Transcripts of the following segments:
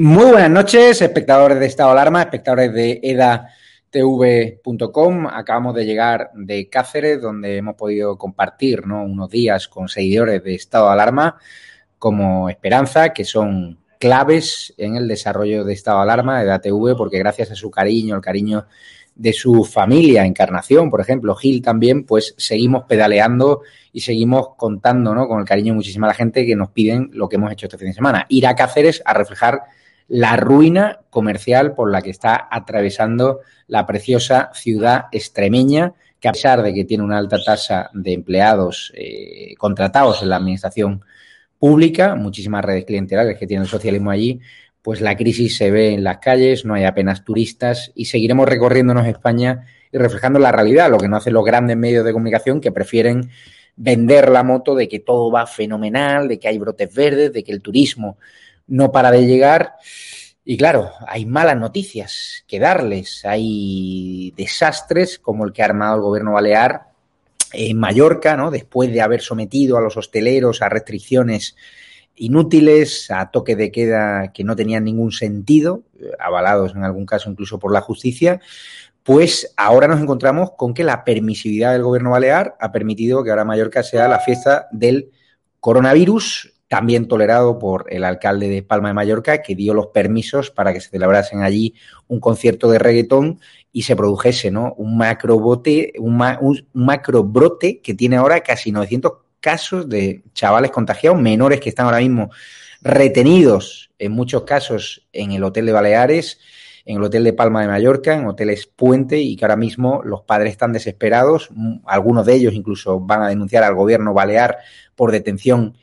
Muy buenas noches, espectadores de Estado Alarma, espectadores de edatv.com. Acabamos de llegar de Cáceres, donde hemos podido compartir unos días con seguidores de Estado Alarma como Esperanza, que son claves en el desarrollo de Estado Alarma, de EDATV, porque gracias a su cariño, el cariño de su familia, Encarnación, por ejemplo, Gil también, pues seguimos pedaleando y seguimos contando ¿no? con el cariño de muchísima la gente que nos piden lo que hemos hecho este fin de semana, ir a Cáceres a reflejar la ruina comercial por la que está atravesando la preciosa ciudad extremeña, que a pesar de que tiene una alta tasa de empleados eh, contratados en la administración pública, muchísimas redes clientelares que tiene el socialismo allí, pues la crisis se ve en las calles, no hay apenas turistas y seguiremos recorriéndonos España y reflejando la realidad, lo que no hacen los grandes medios de comunicación que prefieren vender la moto de que todo va fenomenal, de que hay brotes verdes, de que el turismo no para de llegar. Y claro, hay malas noticias que darles. Hay desastres como el que ha armado el gobierno balear en Mallorca, ¿no? Después de haber sometido a los hosteleros a restricciones inútiles, a toque de queda que no tenían ningún sentido, avalados en algún caso incluso por la justicia, pues ahora nos encontramos con que la permisividad del gobierno balear ha permitido que ahora Mallorca sea la fiesta del coronavirus también tolerado por el alcalde de Palma de Mallorca, que dio los permisos para que se celebrasen allí un concierto de reggaetón y se produjese ¿no? un macro bote, un, macro brote que tiene ahora casi 900 casos de chavales contagiados, menores que están ahora mismo retenidos en muchos casos en el hotel de Baleares, en el hotel de Palma de Mallorca, en hoteles Puente, y que ahora mismo los padres están desesperados. Algunos de ellos incluso van a denunciar al gobierno balear por detención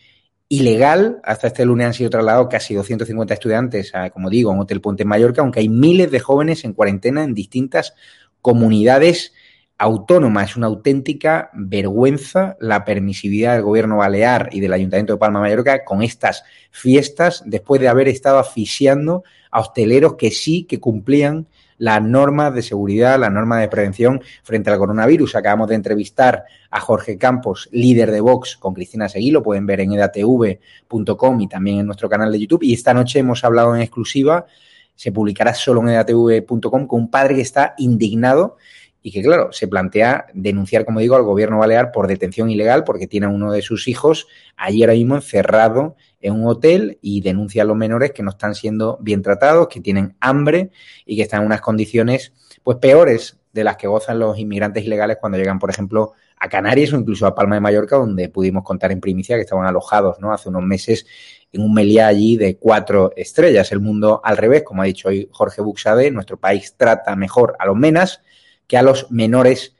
ilegal. Hasta este lunes han sido trasladados casi 250 estudiantes, a, como digo, un hotel Puente en Mallorca, aunque hay miles de jóvenes en cuarentena en distintas comunidades autónomas. Es una auténtica vergüenza la permisividad del gobierno balear y del Ayuntamiento de Palma Mallorca con estas fiestas después de haber estado asfixiando a hosteleros que sí que cumplían las normas de seguridad, las normas de prevención frente al coronavirus. Acabamos de entrevistar a Jorge Campos, líder de Vox, con Cristina Seguí, lo pueden ver en edatv.com y también en nuestro canal de YouTube. Y esta noche hemos hablado en exclusiva, se publicará solo en edatv.com, con un padre que está indignado y que, claro, se plantea denunciar, como digo, al gobierno balear por detención ilegal porque tiene a uno de sus hijos allí ahora mismo encerrado en un hotel y denuncia a los menores que no están siendo bien tratados, que tienen hambre y que están en unas condiciones pues peores de las que gozan los inmigrantes ilegales cuando llegan, por ejemplo, a Canarias o incluso a Palma de Mallorca, donde pudimos contar en primicia que estaban alojados ¿no? hace unos meses en un meliá allí de cuatro estrellas. El mundo al revés, como ha dicho hoy Jorge Buxade, nuestro país trata mejor a los menas que a los menores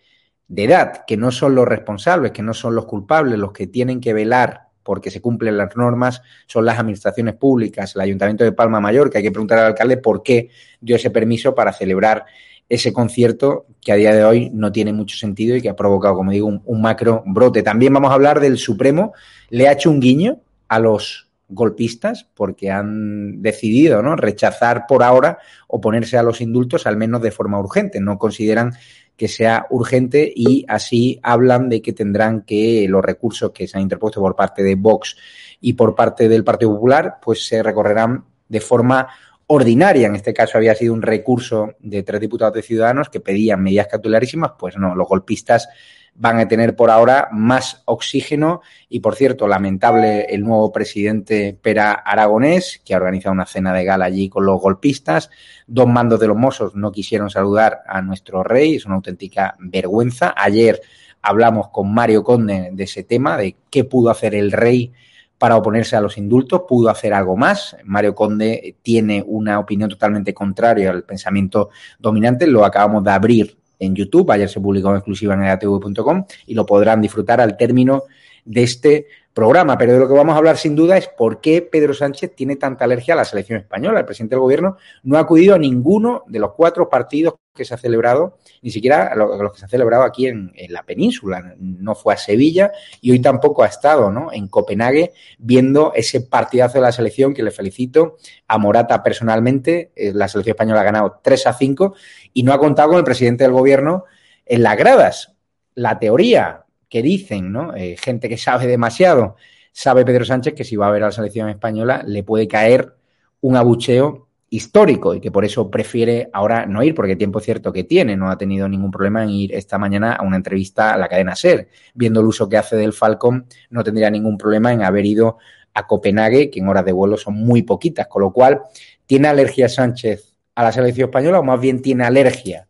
de edad, que no son los responsables, que no son los culpables, los que tienen que velar porque se cumplen las normas, son las administraciones públicas, el Ayuntamiento de Palma Mayor, que hay que preguntar al alcalde por qué dio ese permiso para celebrar ese concierto que a día de hoy no tiene mucho sentido y que ha provocado, como digo, un, macro brote. También vamos a hablar del Supremo. Le ha hecho un guiño a los golpistas porque han decidido ¿no? rechazar por ahora oponerse a los indultos, al menos de forma urgente. No consideran que sea urgente y así hablan de que tendrán que los recursos que se han interpuesto por parte de Vox y por parte del Partido Popular, pues se recorrerán de forma ordinaria. En este caso había sido un recurso de tres diputados de Ciudadanos que pedían medidas cautelarísimas, pues no, los golpistas van a tener por ahora más oxígeno y, por cierto, lamentable el nuevo presidente Pera Aragonés, que ha organizado una cena de gala allí con los golpistas. Dos mandos de los Mossos no quisieron saludar a nuestro rey, es una auténtica vergüenza. Ayer hablamos con Mario Conde de ese tema, de qué pudo hacer el rey para oponerse a los indultos, pudo hacer algo más. Mario Conde tiene una opinión totalmente contraria al pensamiento dominante, lo acabamos de abrir en YouTube. Ayer se publicó en exclusiva en edatv.com y lo podrán disfrutar al término de este programa. Pero de lo que vamos a hablar sin duda es por qué Pedro Sánchez tiene tanta alergia a la selección española. El presidente del gobierno no ha acudido a ninguno de los cuatro partidos que se ha celebrado, ni siquiera a los que se ha celebrado aquí en, la península. No fue a Sevilla y hoy tampoco ha estado ¿no? en Copenhague viendo ese partidazo de la selección que le felicito a Morata personalmente. Eh, la selección española ha ganado 3 a 5 y no ha contado con el presidente del gobierno en las gradas. La teoría que dicen, ¿no? Eh, gente que sabe demasiado, sabe Pedro Sánchez que si va a ver a la selección española le puede caer un abucheo histórico y que por eso prefiere ahora no ir, porque tiempo cierto que tiene, no ha tenido ningún problema en ir esta mañana a una entrevista a la cadena SER. Viendo el uso que hace del Falcon, no tendría ningún problema en haber ido a Copenhague, que en horas de vuelo son muy poquitas, con lo cual, ¿tiene alergia Sánchez a la selección española o más bien tiene alergia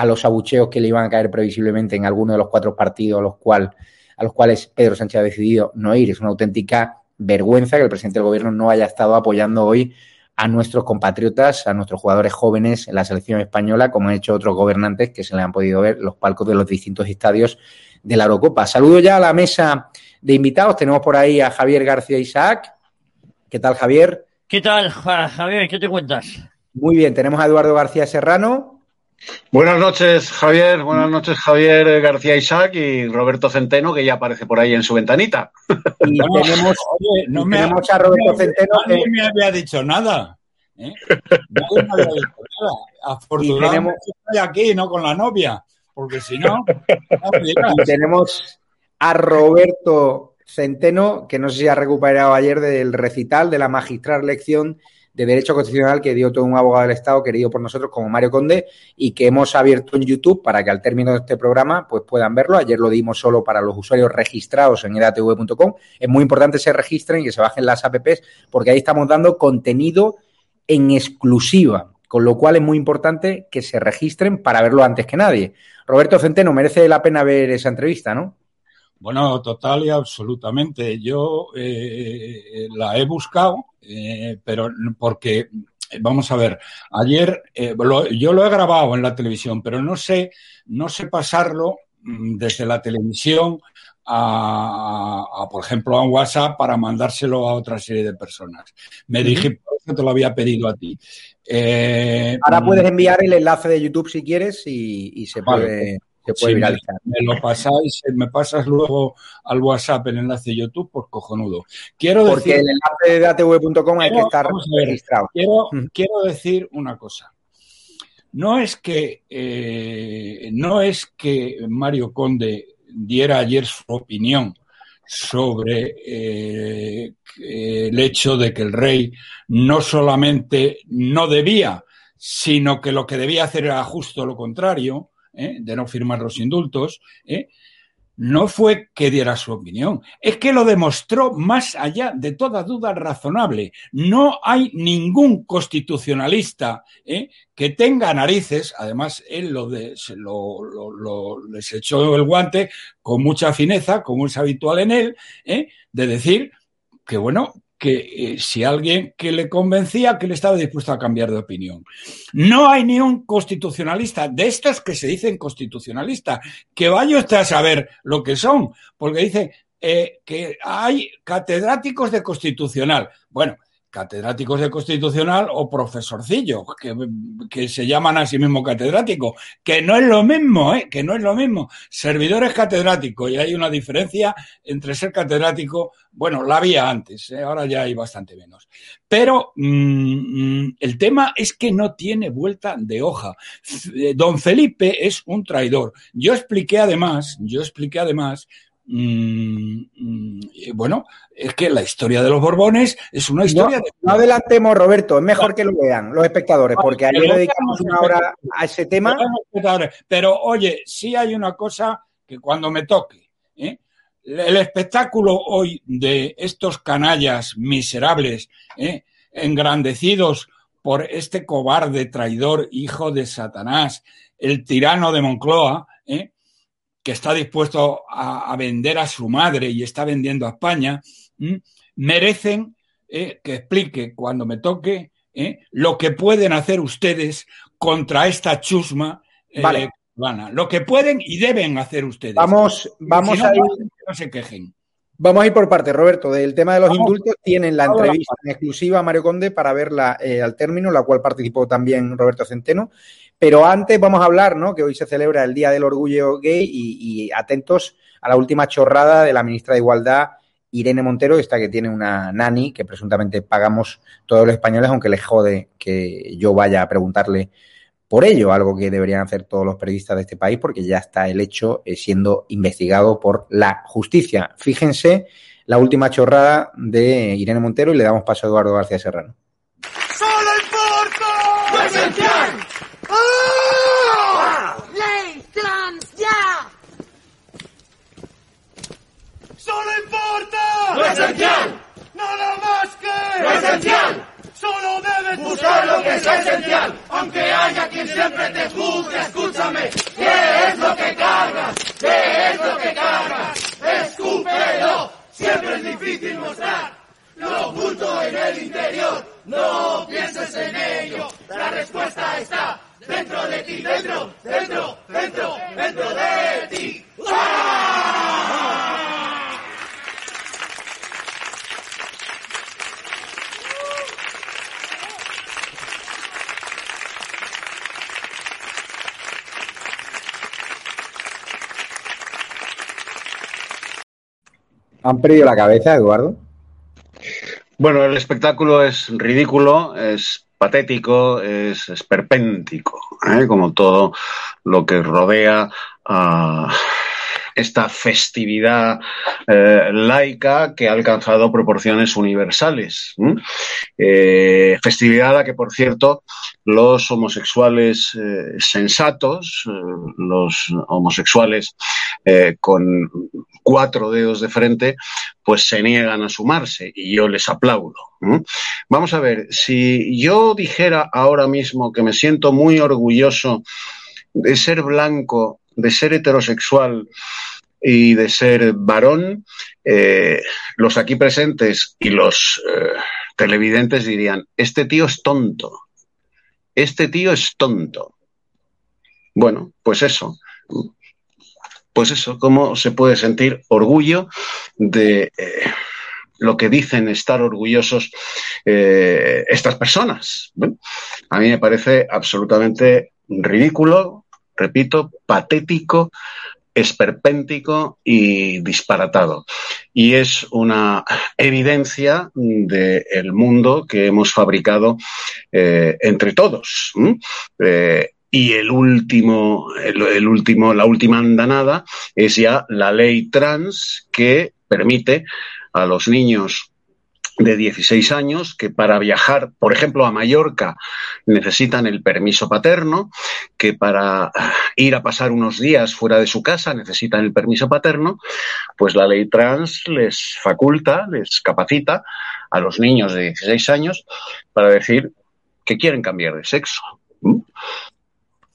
a los abucheos que le iban a caer previsiblemente en alguno de los cuatro partidos a los, cual, a los cuales Pedro Sánchez ha decidido no ir. Es una auténtica vergüenza que el presidente del gobierno no haya estado apoyando hoy a nuestros compatriotas, a nuestros jugadores jóvenes en la selección española, como han hecho otros gobernantes que se le han podido ver los palcos de los distintos estadios de la Eurocopa. Saludo ya a la mesa de invitados. Tenemos por ahí a Javier García Isaac. ¿Qué tal, Javier? ¿Qué tal, Javier? ¿Qué te cuentas? Muy bien, tenemos a Eduardo García Serrano. Buenas noches, Javier. Buenas noches, Javier García Isaac y Roberto Centeno, que ya aparece por ahí en su ventanita. Y tenemos, no me a Roberto Centeno. Nadie me había dicho nada. ¿eh? Nadie me había dicho nada. Afortunadamente estoy aquí, no con la novia, porque si no. y tenemos a Roberto Centeno, que no sé si ha recuperado ayer del recital de la magistral lección de Derecho Constitucional que dio todo un abogado del Estado querido por nosotros como Mario Conde y que hemos abierto en YouTube para que al término de este programa pues puedan verlo. Ayer lo dimos solo para los usuarios registrados en edatv.com. Es muy importante que se registren y que se bajen las apps porque ahí estamos dando contenido en exclusiva, con lo cual es muy importante que se registren para verlo antes que nadie. Roberto Centeno, merece la pena ver esa entrevista, ¿no? Bueno, total y absolutamente. Yo eh, la he buscado, eh, pero porque, vamos a ver, ayer eh, yo lo he grabado en la televisión, pero no sé, no sé pasarlo mm, desde la televisión a, por ejemplo, a un WhatsApp para mandárselo a otra serie de personas. Me dije, por eso te lo había pedido a ti. Ahora puedes enviar el enlace de YouTube si quieres y, se puede puede Me, lo pasáis, me pasas luego al WhatsApp el enlace de YouTube, pues cojonudo. Quiero Porque el enlace de atv.com hay que estar registrado. Quiero, decir una cosa. No es que eh, no es que Mario Conde diera ayer su opinión sobre eh, el hecho de que el rey no solamente no debía, sino que lo que debía hacer era justo lo contrario, ¿eh? de no firmar los indultos, ¿eh? no fue que diera su opinión, es que lo demostró más allá de toda duda razonable. No hay ningún constitucionalista ¿eh? que tenga narices, además él lo, de, lo, les echó el guante con mucha fineza, como es habitual en él, de decir que, bueno, que eh, si alguien que le convencía que le estaba dispuesto a cambiar de opinión. No hay ni un constitucionalista de estos que se dicen constitucionalistas, que vaya usted a saber lo que son, porque dice eh, que hay catedráticos de constitucional. Bueno, catedráticos de constitucional o profesorcillos, que, que, se llaman a sí mismo catedráticos, que no es lo mismo, ¿eh? que no es lo mismo. Servidores catedráticos, y hay una diferencia entre ser catedrático, bueno, la había antes, ¿eh? ahora ya hay bastante menos. Pero mm, mm, el tema es que no tiene vuelta de hoja. Don Felipe es un traidor. Yo expliqué además, yo expliqué además Mm, mm, bueno, es que la historia de los Borbones es una historia no, de... No adelantemos, Roberto, es mejor que lo vean los espectadores, porque ayer le dedicamos una hora a ese tema. Pero oye, sí hay una cosa que cuando me toque, ¿eh? el espectáculo hoy de estos canallas miserables, ¿eh? engrandecidos por este cobarde traidor, hijo de Satanás, el tirano de Moncloa, ¿eh? Que está dispuesto a, vender a su madre y está vendiendo a España, merecen eh, que explique cuando me toque eh, lo que pueden hacer ustedes contra esta chusma eh, vale. Lo que pueden y deben hacer ustedes. Vamos, vamos a ir. No se quejen. Vamos a ir por parte, Roberto. Del tema de los indultos, tienen la entrevista en exclusiva a Mario Conde para verla al término, la cual participó también Roberto Centeno. Pero antes vamos a hablar, ¿no? Que hoy se celebra el Día del Orgullo Gay y, atentos a la última chorrada de la ministra de Igualdad, Irene Montero, esta que tiene una nani que presuntamente pagamos todos los españoles, aunque le jode que yo vaya a preguntarle por ello, algo que deberían hacer todos los periodistas de este país, porque ya está el hecho eh, siendo investigado por la justicia. Fíjense la última chorrada de Irene Montero y le damos paso a Eduardo García Serrano. ¡Solo importa! ¡Lo esencial! ¡Ah! ¡Ley trans ya! ¡Solo importa! ¡Lo esencial! ¡Nada más que! ¡Lo esencial! Solo debes buscar lo que es esencial, aunque haya quien siempre te juzgue. Escúchame, ¿qué es lo que cargas? ¿Qué es lo que cargas? Escúpelo, siempre es difícil mostrar lo oculto en el interior. No pienses en ello, la respuesta está dentro de ti, dentro, dentro, dentro, dentro de ti. ¡Ah! ¿Han perdido la cabeza, Eduardo? Bueno, el espectáculo es ridículo, es patético, es esperpéntico, ¿eh? como todo lo que rodea a esta festividad eh, laica que ha alcanzado proporciones universales. Eh, festividad a la que, por cierto, los homosexuales eh, sensatos, los homosexuales con cuatro dedos de frente, pues se niegan a sumarse y yo les aplaudo. Vamos a ver, si yo dijera ahora mismo que me siento muy orgulloso de ser blanco, de ser heterosexual, y de ser varón, eh, los aquí presentes y los eh, televidentes dirían, este tío es tonto, este tío es tonto. Bueno, pues eso, pues eso, ¿cómo se puede sentir orgullo de eh, lo que dicen estar orgullosos estas personas? a mí me parece absolutamente ridículo, repito, patético, esperpéntico y disparatado. Y es una evidencia del mundo que hemos fabricado eh, entre todos. Eh, y el último, el, último, la última andanada es ya la ley trans que permite a los niños de 16 años que para viajar, por ejemplo, a Mallorca necesitan el permiso paterno, que para ir a pasar unos días fuera de su casa necesitan el permiso paterno, pues la ley trans les faculta, les capacita a los niños de 16 años para decir que quieren cambiar de sexo.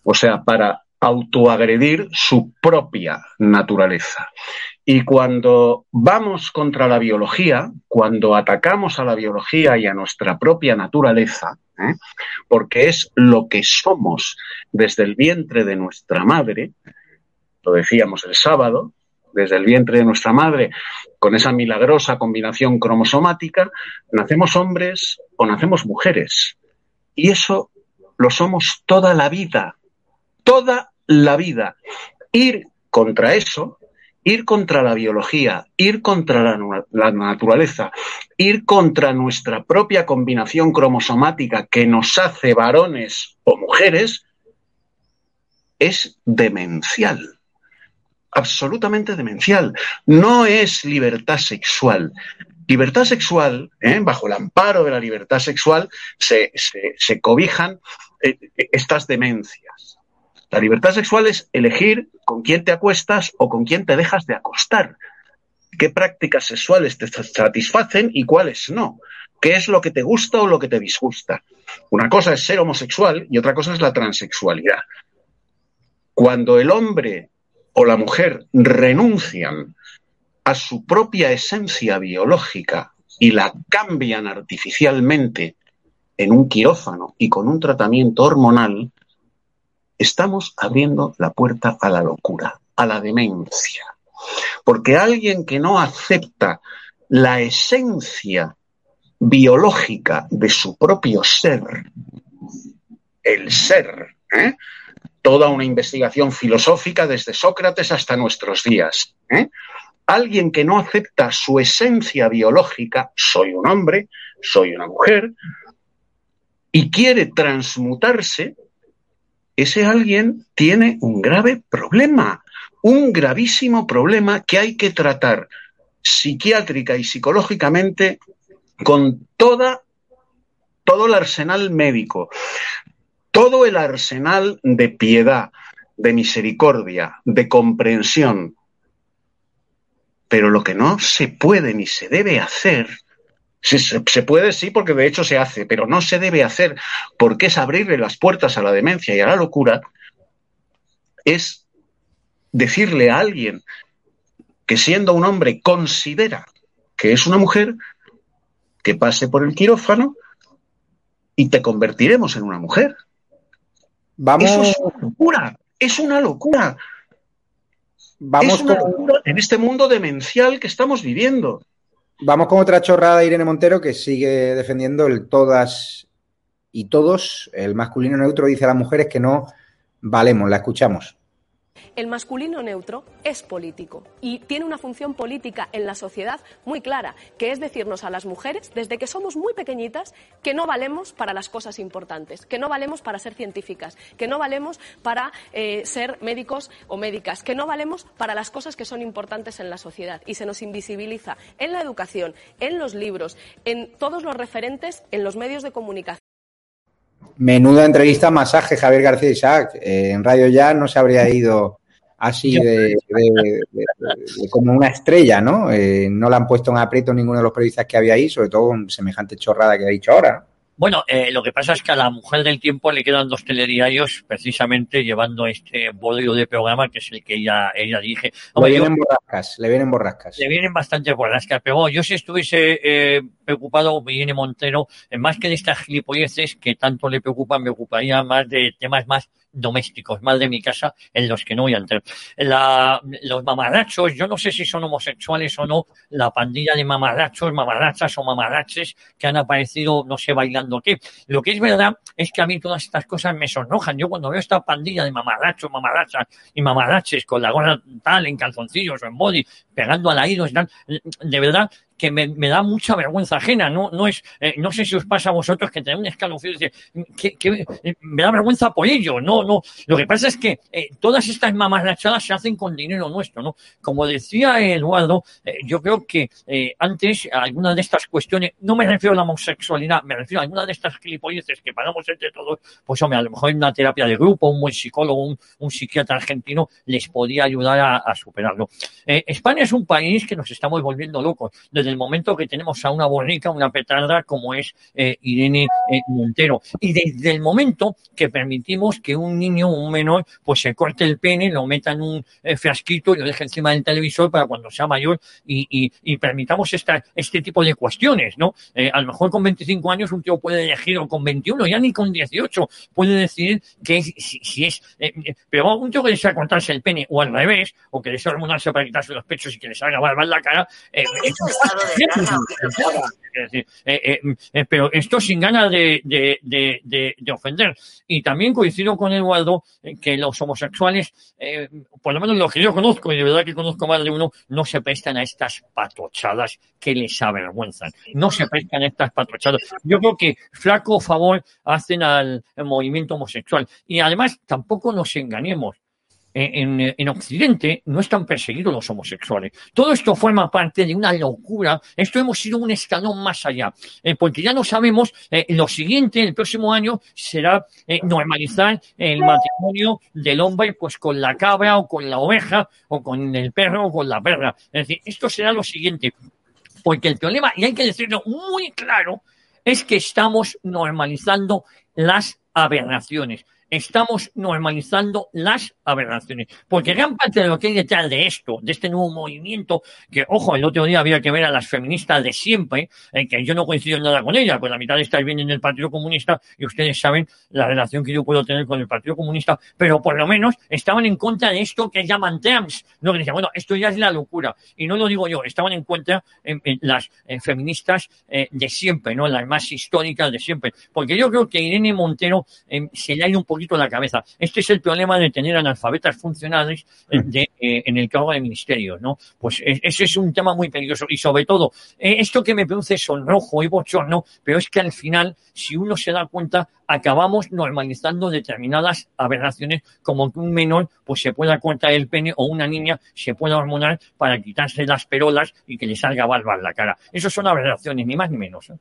O sea, para autoagredir su propia naturaleza. Y cuando vamos contra la biología, cuando atacamos a la biología y a nuestra propia naturaleza, ¿eh? porque es lo que somos desde el vientre de nuestra madre, lo decíamos el sábado, desde el vientre de nuestra madre, con esa milagrosa combinación cromosomática, nacemos hombres o nacemos mujeres. Y eso lo somos toda la vida, toda la vida. Ir contra eso ir contra la biología, ir contra la, naturaleza, ir contra nuestra propia combinación cromosomática que nos hace varones o mujeres, es demencial. Absolutamente demencial. No es libertad sexual. Libertad sexual, ¿eh? bajo el amparo de la libertad sexual, se, cobijan eh, estas demencias. La libertad sexual es elegir con quién te acuestas o con quién te dejas de acostar. ¿Qué prácticas sexuales te satisfacen y cuáles no? ¿Qué es lo que te gusta o lo que te disgusta? Una cosa es ser homosexual y otra cosa es la transexualidad. Cuando el hombre o la mujer renuncian a su propia esencia biológica y la cambian artificialmente en un quirófano y con un tratamiento hormonal, estamos abriendo la puerta a la locura, a la demencia. Porque alguien que no acepta la esencia biológica de su propio ser, el ser, ¿eh? toda una investigación filosófica desde Sócrates hasta nuestros días. ¿eh? Alguien que no acepta su esencia biológica, soy un hombre, soy una mujer, y quiere transmutarse, ese alguien tiene un grave problema, un gravísimo problema que hay que tratar psiquiátrica y psicológicamente con toda, todo el arsenal médico, todo el arsenal de piedad, de misericordia, de comprensión. Pero lo que no se puede ni se debe hacer, se, se, puede sí porque de hecho se hace, pero no se debe hacer porque es abrirle las puertas a la demencia y a la locura, es decirle a alguien que siendo un hombre considera que es una mujer, que pase por el quirófano y te convertiremos en una mujer. Vamos. Eso es una locura, es una locura. Vamos es una con, locura en este mundo demencial que estamos viviendo. Vamos con otra chorrada de Irene Montero que sigue defendiendo el todas y todos, el masculino neutro dice a las mujeres que no valemos. La escuchamos. El masculino neutro es político y tiene una función política en la sociedad muy clara, que es decirnos a las mujeres, desde que somos muy pequeñitas, que no valemos para las cosas importantes, que no valemos para ser científicas, que no valemos para eh, ser médicos o médicas, que no valemos para las cosas que son importantes en la sociedad. Y se nos invisibiliza en la educación, en los libros, en todos los referentes, en los medios de comunicación. Menuda entrevista, masaje, Javier García Isaac. Eh, en Radio Ya no se habría ido así de, como una estrella, ¿no? Eh, no la han puesto en aprieto ninguno de los periodistas que había ahí, sobre todo con semejante chorrada que ha dicho ahora. Bueno, eh, lo que pasa es que a la mujer del tiempo le quedan dos telediarios precisamente llevando este bodrio de programa que es el que ella, ella dirige. Hombre, le vienen yo, borrascas, le vienen borrascas. Le vienen bastante borrascas, pero bueno, yo si estuviese eh, preocupado, me viene Montero, eh, más que de estas gilipolleces que tanto le preocupan, me ocuparía más de temas más domésticos, más de mi casa, en los que no voy a entrar. La, los mamarrachos, yo no sé si son homosexuales o no, la pandilla de mamarrachos, mamarrachas o mamarraches que han aparecido, no sé, bailando qué. Lo que es verdad es que a mí todas estas cosas me sonrojan. Yo cuando veo esta pandilla de mamarrachos, mamarrachas y mamarraches con la gorra tal, en calzoncillos o en body, pegando al aire, de verdad que me, da mucha vergüenza ajena. No, no es, eh, no sé si os pasa a vosotros que tenéis un escalofrío que, que, me da vergüenza por ello. No, no. Lo que pasa es que eh, todas estas mamarrachadas se hacen con dinero nuestro, ¿no? Como decía Eduardo, eh, yo creo que antes algunas de estas cuestiones, no me refiero a la homosexualidad, me refiero a algunas de estas gilipolleces que pagamos entre todos, pues hombre, a lo mejor una terapia de grupo, un buen psicólogo, un, un psiquiatra argentino les podía ayudar a, a superarlo. España es un país que nos estamos volviendo locos. Desde el momento que tenemos a una borrica, una petarda como es eh, Irene eh, Montero. Y desde el momento que permitimos que un niño, un menor, pues se corte el pene, lo meta en un eh, frasquito y lo deje encima del televisor para cuando sea mayor y, permitamos esta, este tipo de cuestiones, ¿no? Eh, a lo mejor con 25 años un tío puede elegir o con 21, ya ni con 18 puede decidir que si es, pero un tío que desea cortarse el pene o al revés, o que desea hormonarse para quitarse los pechos y que le salga barba en la cara, eh, eh, pero esto sin ganas de, de, de, de, ofender. Y también coincido con Eduardo que los homosexuales, eh, por lo menos los que yo conozco, y de verdad que conozco más de uno, no se prestan a estas patochadas que les avergüenzan. No se prestan a estas patochadas. Yo creo que flaco favor hacen al movimiento homosexual. Y además tampoco nos engañemos en, en, Occidente no están perseguidos los homosexuales. Todo esto forma parte de una locura. Esto hemos ido un escalón más allá, eh, porque ya no sabemos, eh, lo siguiente, el próximo año, será eh, normalizar el matrimonio del hombre pues con la cabra o con la oveja o con el perro o con la perra. Es decir, esto será lo siguiente, porque el problema, y hay que decirlo muy claro, es que estamos normalizando las aberraciones. Estamos normalizando las aberraciones. Porque gran parte de lo que hay detrás de esto, de este nuevo movimiento, que, ojo, el otro día había que ver a las feministas de siempre, en que yo no coincido en nada con ellas, pues la mitad de estas vienen del Partido Comunista y ustedes saben la relación que yo puedo tener con el Partido Comunista, pero por lo menos estaban en contra de esto que llaman trans. No, que decían, bueno, esto ya es la locura. Y no lo digo yo, estaban en contra en, las feministas eh, de siempre, ¿no? Las más históricas de siempre. Porque yo creo que Irene Montero eh, se le ha ido un poquito la cabeza. Este es el problema de tener analfabetas funcionales eh, de, en el cargo de ministerio, ¿no? Pues ese es un tema muy peligroso. Y sobre todo, esto que me produce sonrojo y bochorno, pero es que al final, si uno se da cuenta, acabamos normalizando determinadas aberraciones como que un menor pues se pueda cortar el pene o una niña se pueda hormonar para quitarse las perolas y que le salga barba en la cara. Eso son aberraciones, ni más ni menos. ¿eh?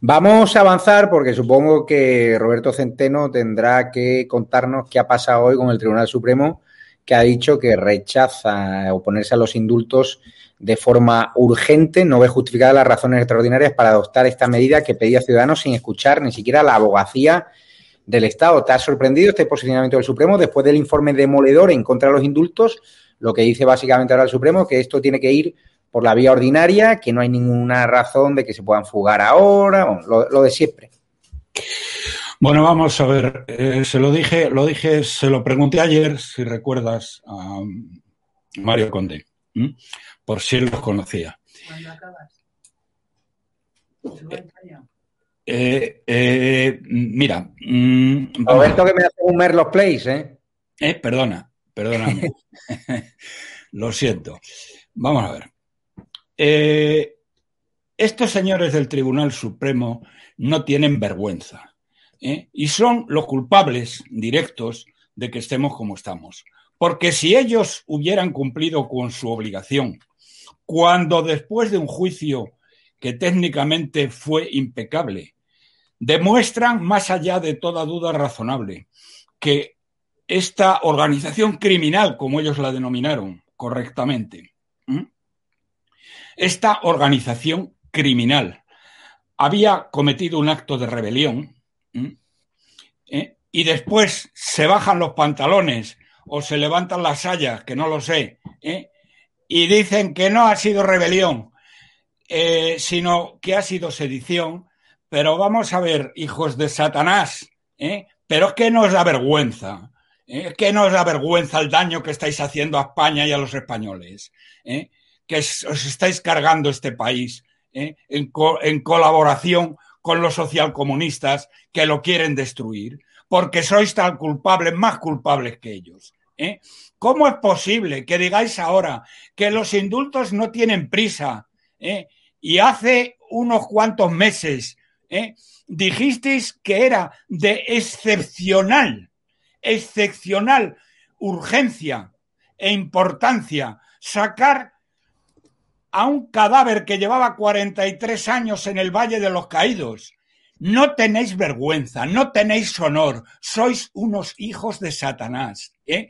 Vamos a avanzar porque supongo que Roberto Centeno tendrá que contarnos qué ha pasado hoy con el Tribunal Supremo, que ha dicho que rechaza oponerse a los indultos de forma urgente, no ve justificadas las razones extraordinarias para adoptar esta medida que pedía Ciudadanos sin escuchar ni siquiera la abogacía del Estado. ¿Te ha sorprendido este posicionamiento del Supremo después del informe demoledor en contra de los indultos? Lo que dice básicamente ahora el Supremo, que esto tiene que ir por la vía ordinaria, que no hay ninguna razón de que se puedan fugar ahora, lo, de siempre. Bueno, vamos a ver, eh, se lo dije, lo dije, se lo pregunté ayer, si recuerdas, a Mario Conde por si él los conocía. Eh, eh, mira. Mm, Roberto que me hace un Merlos Place, ¿eh? ¿eh? Perdona, perdóname. Lo siento. Vamos a ver. Eh, estos señores del Tribunal Supremo no tienen vergüenza y son los culpables directos de que estemos como estamos. Porque si ellos hubieran cumplido con su obligación cuando después de un juicio que técnicamente fue impecable, demuestran, más allá de toda duda razonable, que esta organización criminal, como ellos la denominaron correctamente, esta organización criminal había cometido un acto de rebelión ¿eh? y después se bajan los pantalones o se levantan las sayas, que no lo sé, ¿eh? y dicen que no ha sido rebelión, eh, sino que ha sido sedición. Pero vamos a ver, hijos de Satanás, ¿eh? pero es que nos da vergüenza. ¿eh? Es que nos da vergüenza el daño que estáis haciendo a España y a los españoles. Que os estáis cargando este país en, en colaboración con los socialcomunistas que lo quieren destruir. Porque sois tan culpables, más culpables que ellos. ¿eh? ¿Cómo es posible que digáis ahora que los indultos no tienen prisa? ¿eh? Y hace unos cuantos meses ¿eh? dijisteis que era de excepcional, excepcional urgencia e importancia sacar a un cadáver que llevaba 43 años en el Valle de los Caídos. No tenéis vergüenza, no tenéis honor, sois unos hijos de Satanás. ¿eh?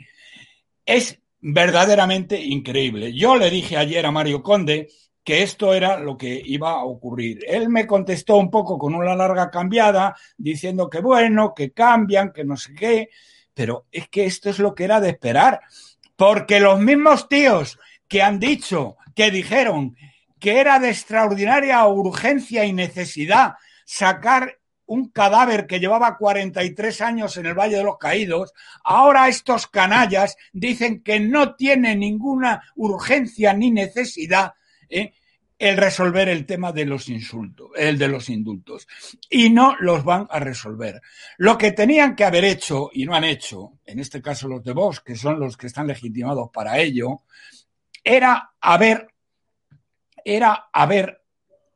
Es verdaderamente increíble. Yo le dije ayer a Mario Conde que esto era lo que iba a ocurrir. Él me contestó un poco con una larga cambiada, diciendo que bueno, que cambian, que no sé qué, pero es que esto es lo que era de esperar, porque los mismos tíos que han dicho, que dijeron que era de extraordinaria urgencia y necesidad sacar un cadáver que llevaba 43 años en el Valle de los Caídos, ahora estos canallas dicen que no tiene ninguna urgencia ni necesidad ¿eh? el resolver el tema de los insultos, el de los indultos. Y no los van a resolver. Lo que tenían que haber hecho y no han hecho, en este caso los de Vox, que son los que están legitimados para ello, era haber, era haber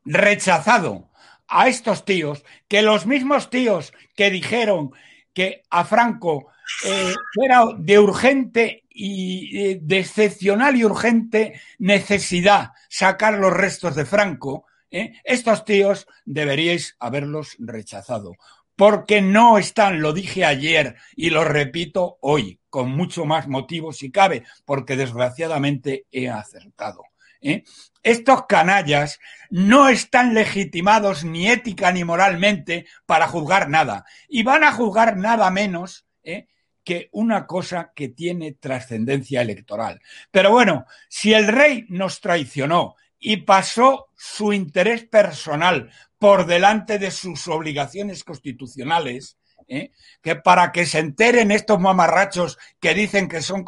rechazado a estos tíos, que los mismos tíos que dijeron que a Franco eh, era de urgente y eh, de excepcional y urgente necesidad sacar los restos de Franco, eh, estos tíos deberíais haberlos rechazado. Porque no están, lo dije ayer y lo repito hoy, con mucho más motivo si cabe, porque desgraciadamente he acertado. ¿eh? estos canallas no están legitimados ni ética ni moralmente para juzgar nada. Y van a juzgar nada menos ¿eh? que una cosa que tiene trascendencia electoral. Pero bueno, si el rey nos traicionó y pasó su interés personal por delante de sus obligaciones constitucionales, ¿eh? que para que se enteren estos mamarrachos que dicen que son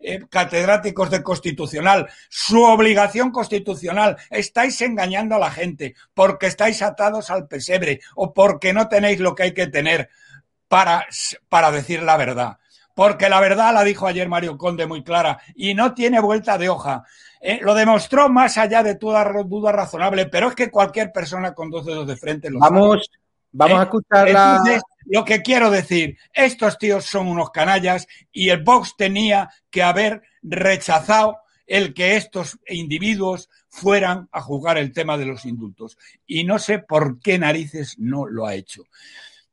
eh, catedráticos de constitucional, su obligación constitucional, estáis engañando a la gente porque estáis atados al pesebre o porque no tenéis lo que hay que tener para, para decir la verdad. Porque la verdad la dijo ayer Mario Conde muy clara y no tiene vuelta de hoja. Eh, lo demostró más allá de toda duda razonable, pero es que cualquier persona con dos dedos de frente lo Vamos, Vamos a escuchar la... lo que quiero decir, estos tíos son unos canallas y el Vox tenía que haber rechazado el que estos individuos fueran a jugar el tema de los indultos. Y no sé por qué narices no lo ha hecho.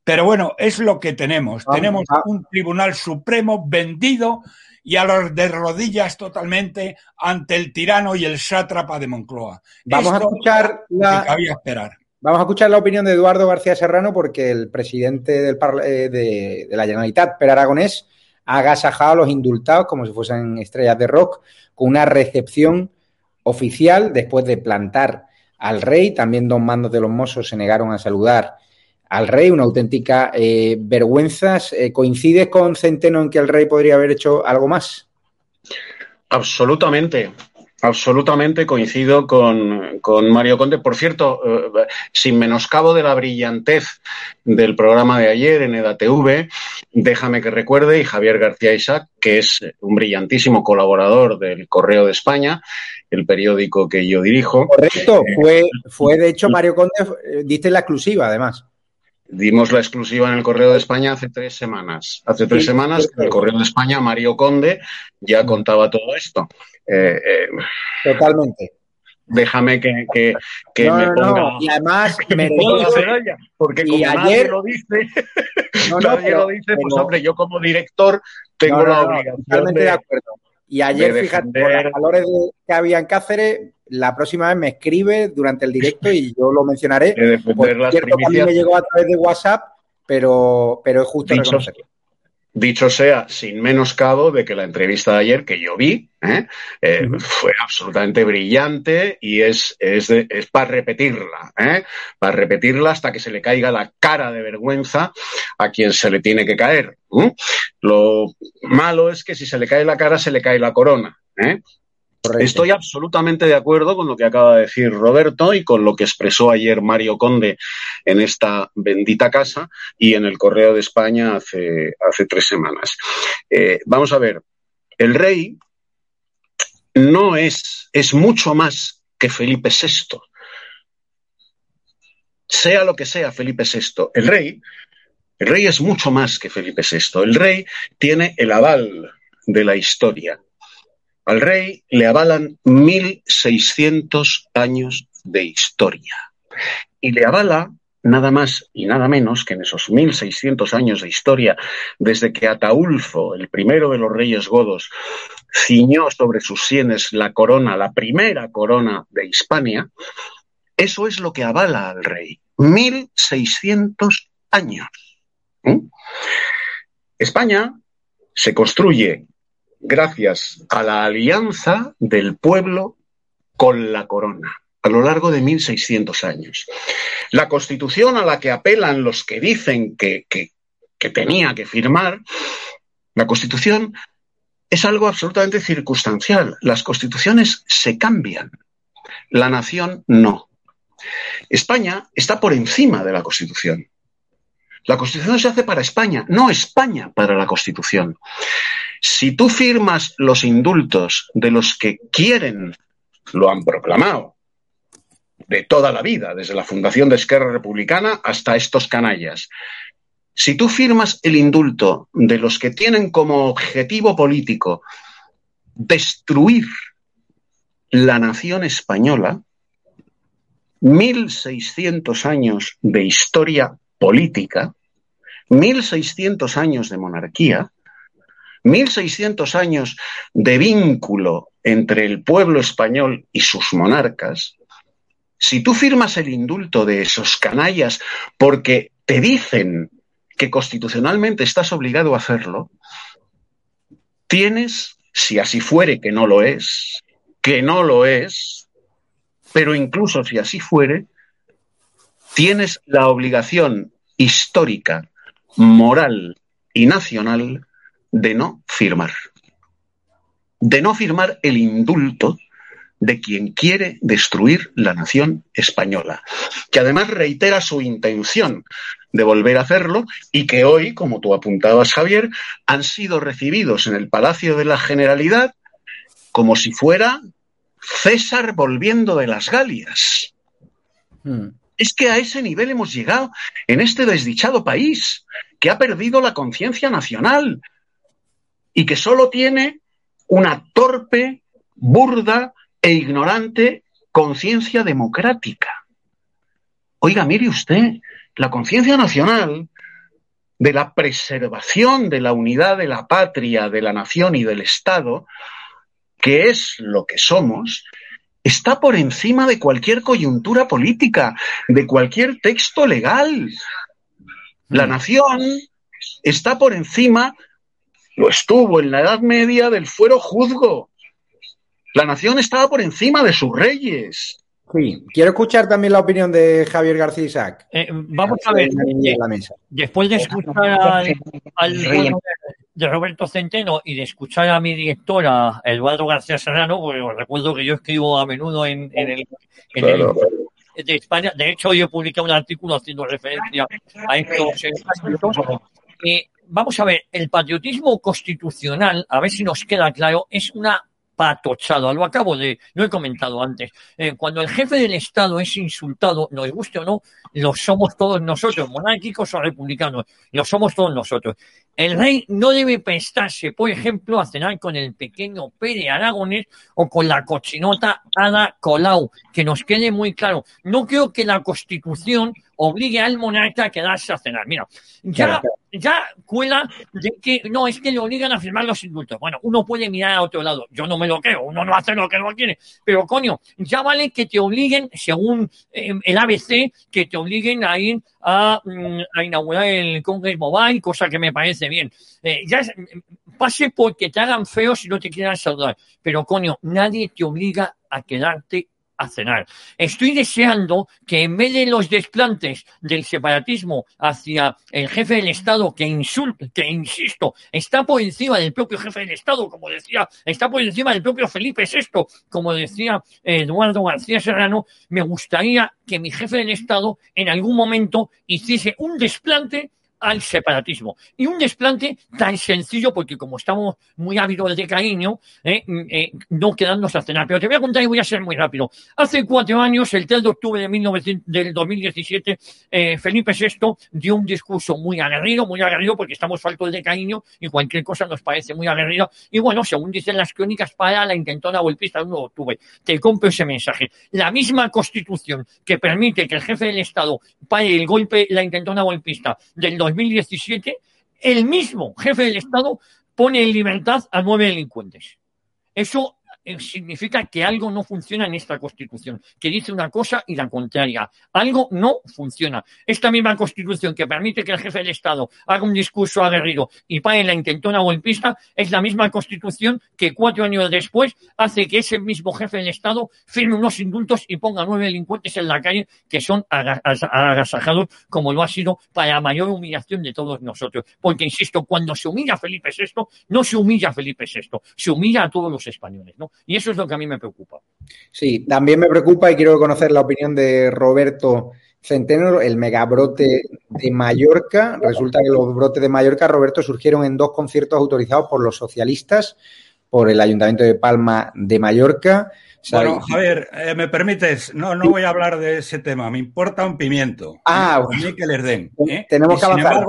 Pero bueno, es lo que tenemos. tenemos un Tribunal Supremo vendido y a los de rodillas totalmente ante el tirano y el sátrapa de Moncloa. Vamos a escuchar la... que cabía esperar. Vamos a escuchar la opinión de Eduardo García Serrano porque el presidente eh, de, la Generalitat, Per Aragonés, ha agasajado a los indultados como si fuesen estrellas de rock con una recepción oficial después de plantar al rey. También dos mandos de los mozos se negaron a saludar al rey, una auténtica eh, vergüenza. Eh, ¿Coincides con Centeno en que el rey podría haber hecho algo más? Absolutamente. Absolutamente coincido con, Mario Conde. Por cierto, eh, sin menoscabo de la brillantez del programa de ayer en EDATV, déjame que recuerde, y Javier García Isaac, que es un brillantísimo colaborador del Correo de España, el periódico que yo dirijo. Correcto, eh, fue, fue de hecho Mario Conde, eh, diste la exclusiva además. Dimos la exclusiva en el Correo de España hace tres semaas. Hace tres semanas en el Correo de España Mario Conde ya contaba todo esto. Eh, eh, Totalmente. Déjame que, que, que me ponga. Y además, me porque como ayer... nadie lo dice, nadie lo dice, pues hombre, yo como director tengo la obligación. Totalmente de, acuerdo. Y ayer, fíjate, por los valores que había en Cáceres, la próxima vez me escribe durante el directo y yo lo mencionaré. Por cierto, a mí me llegó a través de WhatsApp, pero, pero es justo reconocerlo. Dicho sea, sin menoscabo de que la entrevista de ayer, que yo vi, ¿eh? Eh, fue absolutamente brillante y es, es, es para repetirla, ¿eh? para repetirla hasta que se le caiga la cara de vergüenza a quien se le tiene que caer. Lo malo es que si se le cae la cara, se le cae la corona. Estoy absolutamente de acuerdo con lo que acaba de decir Roberto y con lo que expresó ayer Mario Conde en esta bendita casa y en el Correo de España hace, hace tres semanas. Eh, vamos a ver, el rey no es, es mucho más que Felipe VI. Sea lo que sea Felipe VI, el rey, el rey es mucho más que Felipe VI. El rey tiene el aval de la historia al rey le avalan 1.600 años de historia. Y le avala nada más y nada menos que en esos 1.600 años de historia, desde que Ataulfo, el primero de los reyes godos, ciñó sobre sus sienes la corona, la primera corona de Hispania, eso es lo que avala al rey. 1.600 años. ¿Mm? España se construye gracias a la alianza del pueblo con la corona a lo largo de 1600 años. La constitución a la que apelan los que dicen que, tenía que firmar, la constitución es algo absolutamente circunstancial. Las constituciones se cambian, la nación no. España está por encima de la constitución. La constitución se hace para España, no España para la constitución. Si tú firmas los indultos de los que quieren, lo han proclamado, de toda la vida, desde la fundación de Esquerra Republicana hasta estos canallas. Si tú firmas el indulto de los que tienen como objetivo político destruir la nación española, 1.600 años de historia política, 1.600 años de monarquía, 1600 años de vínculo entre el pueblo español y sus monarcas, si tú firmas el indulto de esos canallas porque te dicen que constitucionalmente estás obligado a hacerlo, tienes, si así fuere que no lo es, que no lo es, pero incluso si así fuere, tienes la obligación histórica, moral y nacional de no firmar. De no firmar el indulto de quien quiere destruir la nación española, que además reitera su intención de volver a hacerlo y que hoy, como tú apuntabas, Javier, han sido recibidos en el Palacio de la Generalidad como si fuera César volviendo de las Galias. Hmm. Es que a ese nivel hemos llegado en este desdichado país, que ha perdido la conciencia nacional y que solo tiene una torpe, burda e ignorante conciencia democrática. Oiga, mire usted, la conciencia nacional de la preservación de la unidad de la patria, de la nación y del Estado, que es lo que somos, está por encima de cualquier coyuntura política, de cualquier texto legal. La mm. nación está por encima, lo estuvo en la Edad Media, del fuero juzgo, la nación estaba por encima de sus reyes. Sí, quiero escuchar también la opinión de Javier García Isaac. Eh, vamos a ver, después de escuchar al, rey de Roberto Centeno y de escuchar a mi directora, Eduardo García Serrano, pues os recuerdo que yo escribo a menudo en, el, de España. De hecho, yo publiqué un artículo haciendo referencia a estos. Eh, vamos a ver, el patriotismo constitucional, a ver si nos queda claro, es una patochado. Lo acabo de, lo he comentado antes. Eh, cuando el jefe del Estado es insultado, nos guste o no, lo somos todos nosotros, monárquicos o republicanos, lo somos todos nosotros. El rey no debe prestarse, por ejemplo, a cenar con el pequeño Pere Aragones o con la cochinota Ada Colau, que nos quede muy claro. No creo que la Constitución obligue al monarca a quedarse a cenar. Mira, ya, ya cuela de que no, es que le obligan a firmar los indultos. Bueno, uno puede mirar a otro lado. Yo no me lo creo, uno no hace lo que no quiere. Pero coño, ya vale que te obliguen, según eh, el ABC, que te obliguen a ir a, mm, a inaugurar el Congress Mobile, cosa que me parece bien. Eh, ya pase porque te hagan feo si no te quieran saludar. Pero coño, nadie te obliga a quedarte a cenar. Estoy deseando que en vez de los desplantes del separatismo hacia el jefe del Estado que insulta, que insisto, está por encima del propio jefe del Estado, como decía, está por encima del propio Felipe VI, como decía Eduardo García Serrano, me gustaría que mi jefe del Estado en algún momento hiciese un desplante al separatismo. Y un desplante tan sencillo, porque como estamos muy ávidos de cariño, eh, mm, eh, no quedarnos a cenar. Pero te voy a contar y voy a ser muy rápido. Hace cuatro años, el 3 de octubre de 1900, del 2017, eh, Felipe VI dio un discurso muy aguerrido, muy aguerrido, porque estamos faltos de cariño y cualquier cosa nos parece muy aguerrido. Y bueno, según dicen las crónicas, para la intentona golpista del 1 de octubre. Te compro ese mensaje. La misma constitución que permite que el jefe del Estado pague el golpe, la intentona golpista del 2017, el mismo jefe del Estado pone en libertad a nueve delincuentes. Eso significa que algo no funciona en esta Constitución, que dice una cosa y la contraria. Algo no funciona. Esta misma Constitución que permite que el jefe del Estado haga un discurso aguerrido y pague la intentona golpista es la misma Constitución que cuatro años después hace que ese mismo jefe del Estado firme unos indultos y ponga nueve delincuentes en la calle que son agasajados como lo ha sido para mayor humillación de todos nosotros. Porque, insisto, cuando se humilla Felipe VI, no se humilla a Felipe VI, se humilla a todos los españoles. ¿no? Y eso es lo que a mí me preocupa. Sí, también me preocupa y quiero conocer la opinión de Roberto Centeno, el megabrote de Mallorca. Resulta que los brotes de Mallorca, Roberto, surgieron en dos conciertos autorizados por los socialistas, por el Ayuntamiento de Palma de Mallorca. Bueno, Javier, eh, ¿me permites? No, no voy a hablar de ese tema. Me importa un pimiento. Ah, a mí que les den. ¿eh? Tenemos que avanzar.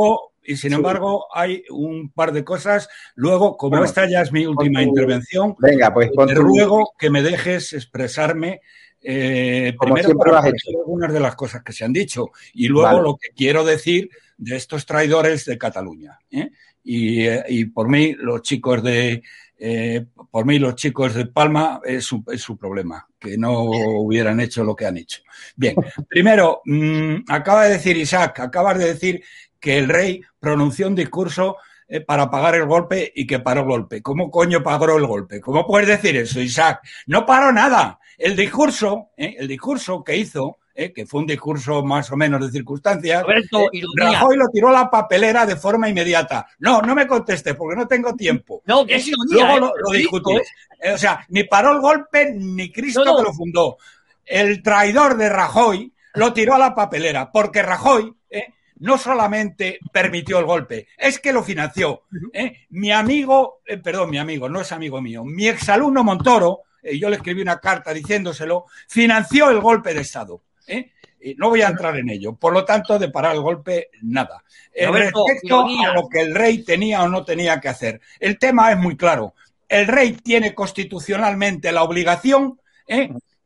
Y sin embargo, hay un par de cosas. Luego, como esta ya es mi última intervención, venga, pues te ruego que me dejes expresarme eh, primero para algunas de las cosas que se han dicho y luego lo que quiero decir de estos traidores de Cataluña. ¿eh? y, eh, y por mí los chicos de eh, por mí los chicos de Palma es su, es su, problema, que no hubieran hecho lo que han hecho. Bien, primero, mmm, acaba de decir Isaac, acabas de decir que el rey pronunció un discurso eh, para pagar el golpe y que paró el golpe. ¿Cómo coño pagó el golpe? ¿Cómo puedes decir eso, Isaac? No paró nada. El discurso, eh, el discurso que hizo ¿eh? que fue un discurso más o menos de circunstancias, Roberto, eh, Rajoy lo tiró a la papelera de forma inmediata. No, no me conteste porque no tengo tiempo. No, que es ironía, Luego lo, lo discutimos. O sea, ni paró el golpe ni Cristo No, no. que lo fundó. El traidor de Rajoy lo tiró a la papelera porque Rajoy. No solamente permitió el golpe, es que lo financió. ¿eh? Mi amigo, eh, perdón, mi amigo, no es amigo mío, mi exalumno Montoro, eh, yo le escribí una carta diciéndoselo, financió el golpe de Estado. ¿eh? Y no voy a entrar en ello. Por lo tanto, de parar el golpe, nada. Roberto, respecto a lo que el rey tenía o no tenía que hacer, el tema es muy claro. El rey tiene constitucionalmente la obligación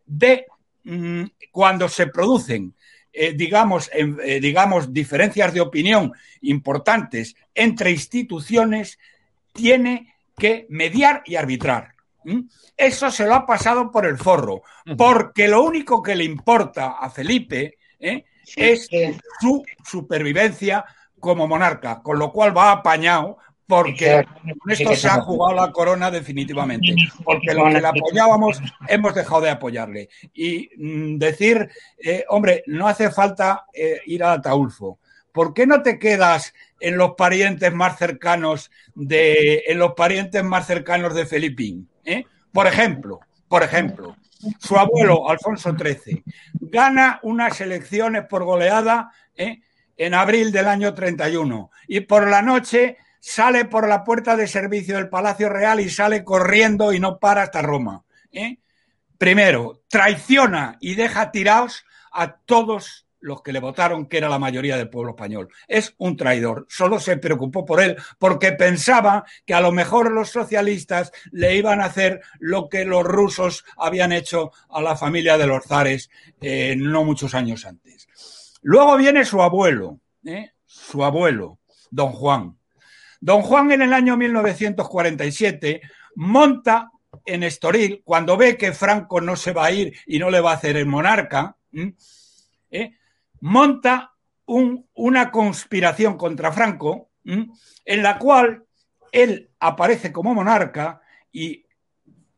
de, mm, cuando se producen, eh, digamos, en- eh, digamos, diferencias de opinión importantes entre instituciones, tiene que mediar y arbitrar. Eso se lo ha pasado por el forro, porque lo único que le importa a Felipe ¿eh? es su supervivencia como monarca, con lo cual va apañado porque con esto se ha jugado la corona definitivamente, porque los que le apoyábamos hemos dejado de apoyarle. Y mm, decir, eh, hombre, no hace falta eh, ir a Ataulfo. ¿Por qué no te quedas en los parientes más cercanos de, en los parientes más cercanos de Felipín? eh? Por ejemplo, por ejemplo, su abuelo, Alfonso XIII, gana unas elecciones por goleada ¿eh? en abril del año 31 y por la noche sale por la puerta de servicio del Palacio Real y sale corriendo y no para hasta Roma. ¿eh? Primero, traiciona y deja tirados a todos los que le votaron, que era la mayoría del pueblo español. Es un traidor. Solo se preocupó por él porque pensaba que a lo mejor los socialistas le iban a hacer lo que los rusos habían hecho a la familia de los zares eh, no muchos años antes. Luego viene su abuelo, ¿eh? su abuelo, don Juan. Don Juan en el año 1947 monta en Estoril, cuando ve que Franco no se va a ir y no le va a hacer el monarca, ¿eh? monta un, una conspiración contra Franco en la cual él aparece como monarca y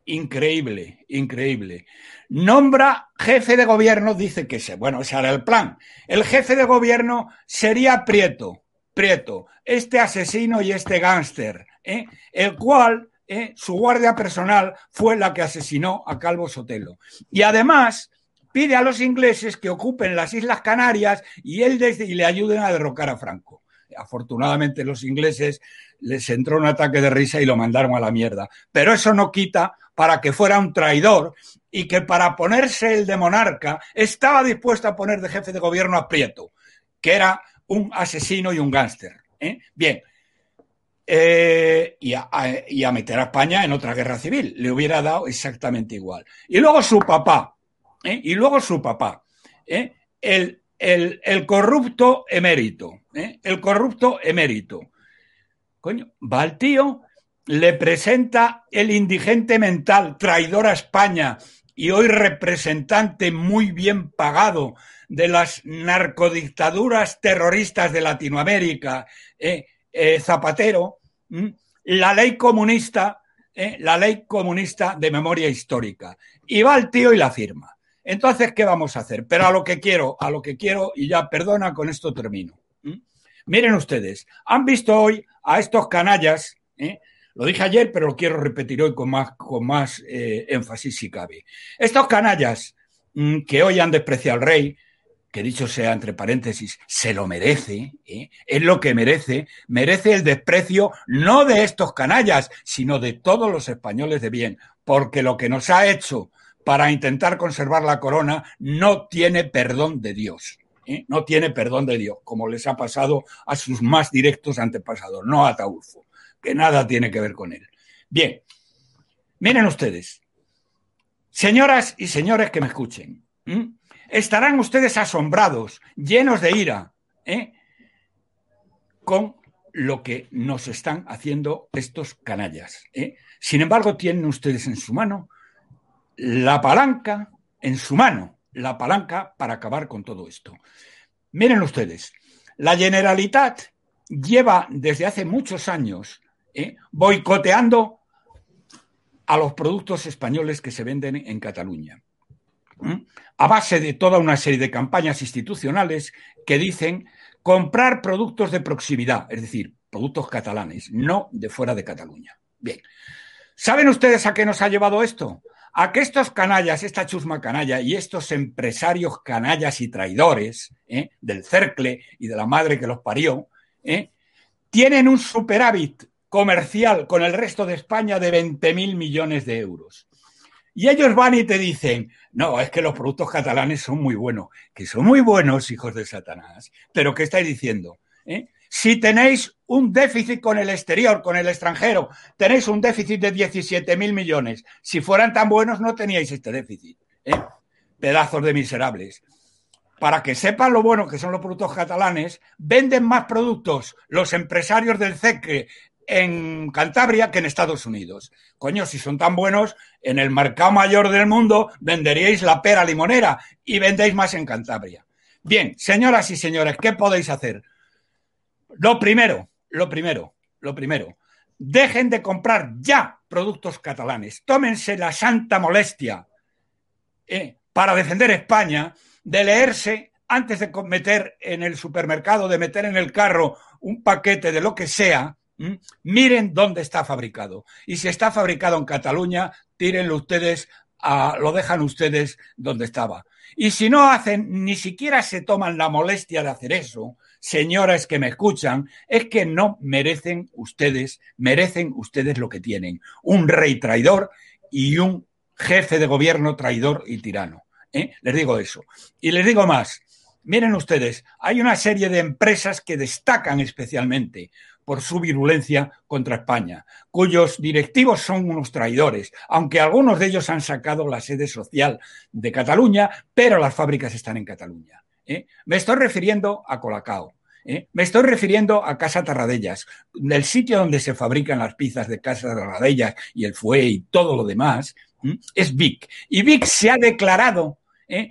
increíble, increíble. Nombra jefe de gobierno, dice que se, bueno, ese era el plan. El jefe de gobierno sería Prieto, Prieto, este asesino y este gángster, ¿eh? el cual ¿eh? su guardia personal fue la que asesinó a Calvo Sotelo. Y además pide a los ingleses que ocupen las Islas Canarias y él desde, le ayuden a derrocar a Franco. Afortunadamente los ingleses les entró un ataque de risa y lo mandaron a la mierda. Pero eso no quita para que fuera un traidor y que para ponerse el de monarca estaba dispuesto a poner de jefe de gobierno a Prieto, que era un asesino y un gángster. ¿eh? Bien. Eh, y, a, meter a España en otra guerra civil. Le hubiera dado exactamente igual. Y luego su papá, ¿eh? y luego su papá, el, el, corrupto emérito, el corrupto emérito. Coño, va al tío, le presenta el indigente mental, traidor a España y hoy representante muy bien pagado de las narcodictaduras terroristas de Latinoamérica, eh, eh, Zapatero, la ley comunista, eh, la ley comunista de memoria histórica. Y va el tío y la firma. Entonces, ¿qué vamos a hacer? Pero a lo que quiero, a lo que quiero, y ya perdona, con esto termino. Miren ustedes, han visto hoy a estos canallas. Lo dije ayer, pero lo quiero repetir hoy con más, con más eh, énfasis si cabe. Estos canallas mmm, que hoy han despreciado al rey, que dicho sea entre paréntesis, se lo merece, ¿eh? es lo que merece, merece el desprecio no de estos canallas, sino de todos los españoles de bien, porque lo que nos ha hecho para intentar conservar la corona no tiene perdón de Dios. ¿eh? No tiene perdón de Dios, como les ha pasado a sus más directos antepasados, no a Ataulfo, que nada tiene que ver con él. Bien, miren ustedes, señoras y señores que me escuchen, estarán ustedes asombrados, llenos de ira, ¿eh? con lo que nos están haciendo estos canallas. ¿eh? Sin embargo, tienen ustedes en su mano la palanca, en su mano, la palanca para acabar con todo esto. Miren ustedes, la Generalitat lleva desde hace muchos años ¿eh? boicoteando a los productos españoles que se venden en Cataluña, a base de toda una serie de campañas institucionales que dicen comprar productos de proximidad, es decir, productos catalanes, no de fuera de Cataluña. Bien, ¿saben ustedes a qué nos ha llevado esto? A que estos canallas, esta chusma canalla y estos empresarios canallas y traidores ¿eh? del cercle y de la madre que los parió, ¿eh? tienen un superávit comercial con el resto de España de 20.000 millones de euros. Y ellos van y te dicen, no, es que los productos catalanes son muy buenos, que son muy buenos, hijos de Satanás. Pero ¿qué estáis diciendo? ¿Eh? Si tenéis un déficit con el exterior, con el extranjero, tenéis un déficit de 17.000 millones. Si fueran tan buenos, no teníais este déficit. ¿eh? Pedazos de miserables para que sepan lo bueno que son los productos catalanes, venden más productos los empresarios del CECRE en Cantabria que en Estados Unidos. Coño, si son tan buenos, en el mercado mayor del mundo venderíais la pera limonera y vendéis más en Cantabria. Bien, señoras y señores, ¿qué podéis hacer? Lo primero, lo primero, lo primero, dejen de comprar ya productos catalanes. Tómense la santa molestia eh, para defender España de leerse antes de meter en el supermercado, de meter en el carro un paquete de lo que sea, miren dónde está fabricado. Y si está fabricado en Cataluña, tírenlo ustedes, lo dejan ustedes donde estaba. Y si no hacen, ni siquiera se toman la molestia de hacer eso, señoras que me escuchan, es que no merecen ustedes, merecen ustedes lo que tienen. Un rey traidor y un jefe de gobierno traidor y tirano. ¿eh? Les digo eso. Y les digo más. Miren ustedes, hay una serie de empresas que destacan especialmente por su virulencia contra España, cuyos directivos son unos traidores, aunque algunos de ellos han sacado la sede social de Cataluña, pero las fábricas están en Cataluña. ¿eh? Me estoy refiriendo a Colacao. ¿eh? Me estoy refiriendo a Casa Tarradellas, del sitio donde se fabrican las pizzas de Casa Tarradellas y el fue y todo lo demás, es Vic. Y Vic se ha declarado ¿eh?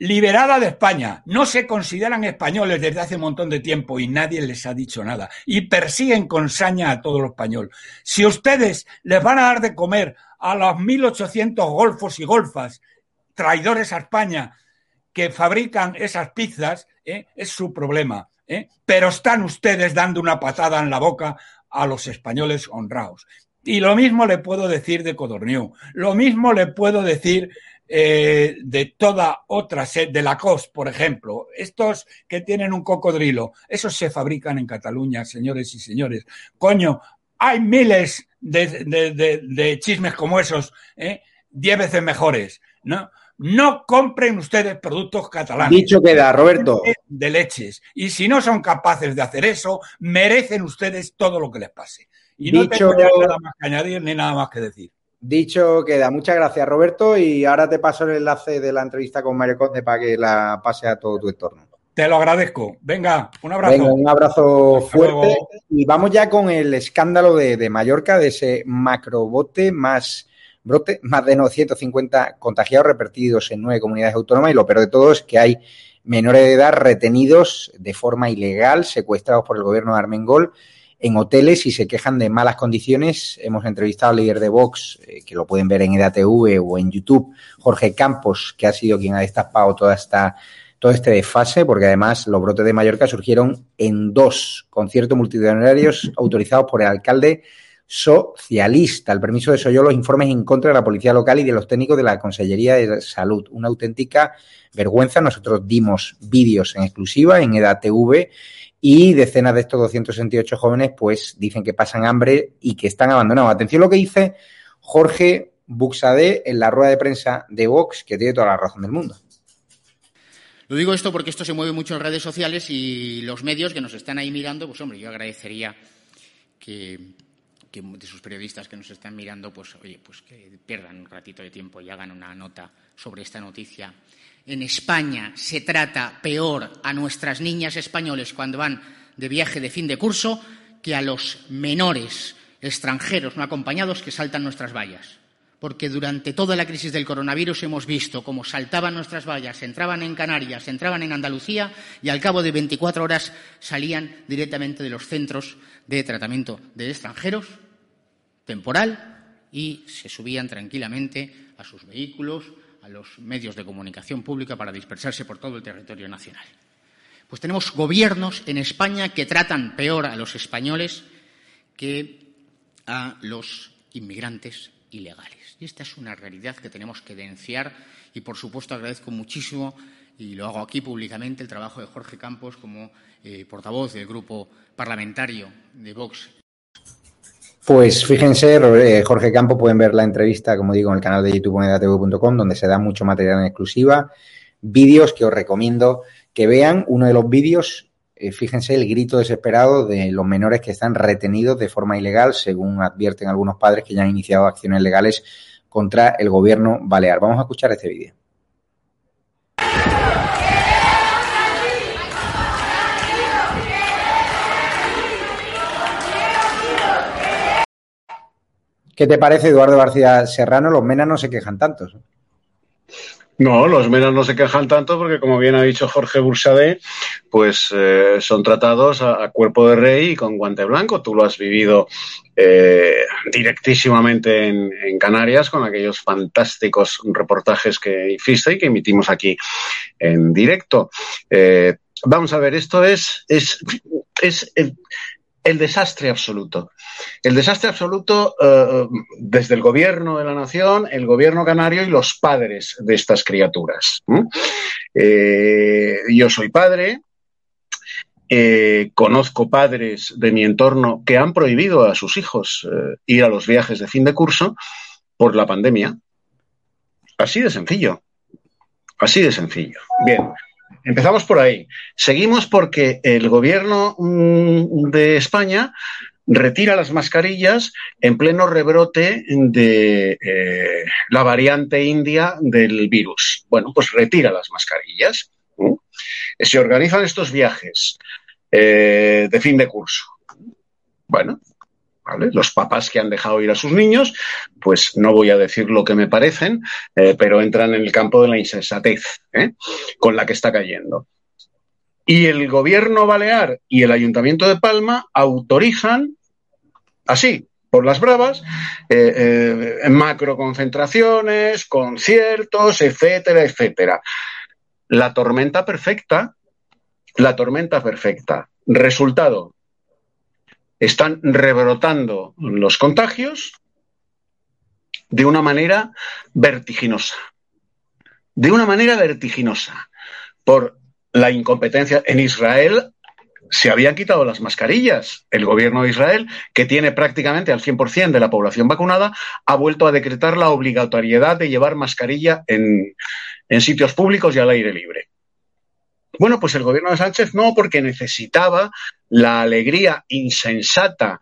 Liberada de España. No se consideran españoles desde hace un montón de tiempo y nadie les ha dicho nada. Y persiguen con saña a todo lo español. Si ustedes les van a dar de comer a los 1.800 golfos y golfas, traidores a España, que fabrican esas pizzas, ¿eh? es su problema. ¿eh? Pero están ustedes dando una patada en la boca a los españoles honrados. Y lo mismo le puedo decir de Codorniu, lo mismo le puedo decir eh, de toda otra sed, de la COS, por ejemplo. Estos que tienen un cocodrilo, esos se fabrican en Cataluña, señores y señores. Coño, hay miles de, chismes como esos, ¿eh? diez veces mejores, ¿no? No compren ustedes productos catalanes. Dicho queda, Roberto. De leches. Y si no son capaces de hacer eso, merecen ustedes todo lo que les pase. Y no tengo nada más que añadir ni nada más que decir. Dicho queda, muchas gracias Roberto y ahora te paso el enlace de la entrevista con Mario Conde para que la pase a todo tu entorno. Te lo agradezco. Venga, un abrazo. un abrazo fuerte. Y vamos ya con el escándalo de, Mallorca, de ese macrobote más brote, más de 950 contagiados repartidos en nueve comunidades autónomas y lo peor de todo es que hay menores de edad retenidos de forma ilegal, secuestrados por el gobierno de Armengol en hoteles y se quejan de malas condiciones. Hemos entrevistado al líder de Vox, eh, que lo pueden ver en EDATV o en YouTube, Jorge Campos, que ha sido quien ha destapado toda esta todo este desfase, porque además los brotes de Mallorca surgieron en dos conciertos multitudinarios autorizados por el alcalde socialista. El permiso de eso yo los informes en contra de la policía local y de los técnicos de la Consellería de Salud. Una auténtica vergüenza. Nosotros dimos vídeos en exclusiva en EDATV y decenas de estos 268 jóvenes pues dicen que pasan hambre y que están abandonados. Atención a lo que dice Jorge Buxade en la rueda de prensa de Vox, que tiene toda la razón del mundo. Lo digo esto porque esto se mueve mucho en redes sociales y los medios que nos están ahí mirando, pues hombre, yo agradecería que, de sus periodistas que nos están mirando, pues oye, pues que pierdan un ratito de tiempo y hagan una nota sobre esta noticia en España se trata peor a nuestras niñas españoles cuando van de viaje de fin de curso que a los menores extranjeros no acompañados que saltan nuestras vallas. Porque durante toda la crisis del coronavirus hemos visto cómo saltaban nuestras vallas, entraban en Canarias, entraban en Andalucía y al cabo de 24 horas salían directamente de los centros de tratamiento de extranjeros, temporal, y se subían tranquilamente a sus vehículos, a los medios de comunicación pública para dispersarse por todo el territorio nacional. Pues tenemos gobiernos en España que tratan peor a los españoles que a los inmigrantes ilegales. Y esta es una realidad que tenemos que denunciar y, por supuesto, agradezco muchísimo, y lo hago aquí públicamente, el trabajo de Jorge Campos como eh, portavoz del grupo parlamentario de Vox pues fíjense, eh, Jorge Campo, pueden ver la entrevista, como digo, en el canal de youtube donde se da mucho material en exclusiva, vídeos que os recomiendo que vean. Uno de los vídeos, eh, fíjense el grito desesperado de los menores que están retenidos de forma ilegal, según advierten algunos padres que ya han iniciado acciones legales contra el gobierno balear. Vamos a escuchar este vídeo. ¿Qué te parece, Eduardo García Serrano? Los menas no se quejan tanto. No, los menas no se quejan tanto porque, como bien ha dicho Jorge Bursadé, pues eh, son tratados a, cuerpo de rey y con guante blanco. Tú lo has vivido eh, directísimamente en, Canarias con aquellos fantásticos reportajes que hiciste y que emitimos aquí en directo. Eh, vamos a ver, esto es, es, es desastre absoluto. El desastre absoluto eh, desde el gobierno de la nación, el gobierno canario y los padres de estas criaturas. Eh, yo soy padre, eh, conozco padres de mi entorno que han prohibido a sus hijos ir a los viajes de fin de curso por la pandemia. Así de sencillo. Así de sencillo. Bien. Empezamos por ahí. Seguimos porque el gobierno mm, de España retira las mascarillas en pleno rebrote de eh, la variante india del virus. Bueno, pues retira las mascarillas. Se organizan estos viajes eh, de fin de curso. Bueno, los papás que han dejado ir a sus niños, pues no voy a decir lo que me parecen, eh, pero entran en el campo de la insensatez ¿eh? con la que está cayendo. Y el gobierno balear y el ayuntamiento de Palma autorizan, así, por las bravas, eh, macro concentraciones, conciertos, etcétera, etcétera. La tormenta perfecta, la tormenta perfecta. Resultado, están rebrotando los contagios de una manera vertiginosa. De una manera vertiginosa. Por la incompetencia en Israel se habían quitado las mascarillas. El gobierno de Israel, que tiene prácticamente al 100% de la población vacunada, ha vuelto a decretar la obligatoriedad de llevar mascarilla en, en sitios públicos y al aire libre. Bueno, pues el gobierno de Sánchez no, porque necesitaba la alegría insensata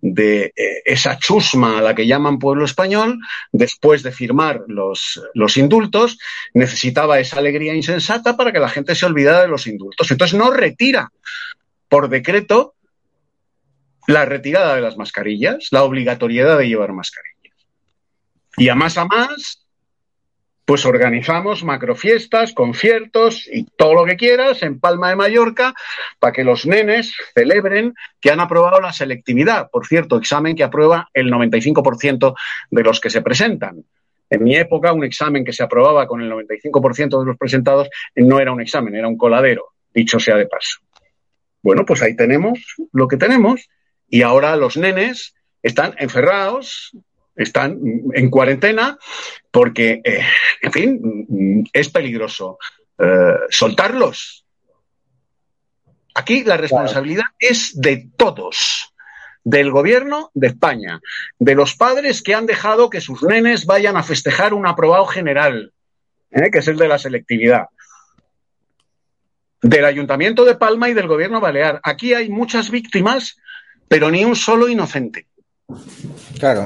de eh, esa chusma a la que llaman pueblo español, después de firmar los, los indultos, necesitaba esa alegría insensata para que la gente se olvidara de los indultos. Entonces no retira por decreto la retirada de las mascarillas, la obligatoriedad de llevar mascarillas. Y a más a más, pues organizamos macrofiestas, conciertos y todo lo que quieras en Palma de Mallorca para que los nenes celebren que han aprobado la selectividad. Por cierto, examen que aprueba el 95% de los que se presentan. En mi época, un examen que se aprobaba con el 95% de los presentados no era un examen, era un coladero, dicho sea de paso. Bueno, pues ahí tenemos lo que tenemos y ahora los nenes están encerrados están en cuarentena porque, eh, en fin, es peligroso eh, soltarlos. Aquí la responsabilidad es de todos, del gobierno de España, de los padres que han dejado que sus nenes vayan a festejar un aprobado general, ¿eh? que es el de la selectividad del Ayuntamiento de Palma y del Gobierno Balear. Aquí hay muchas víctimas, pero ni un solo inocente.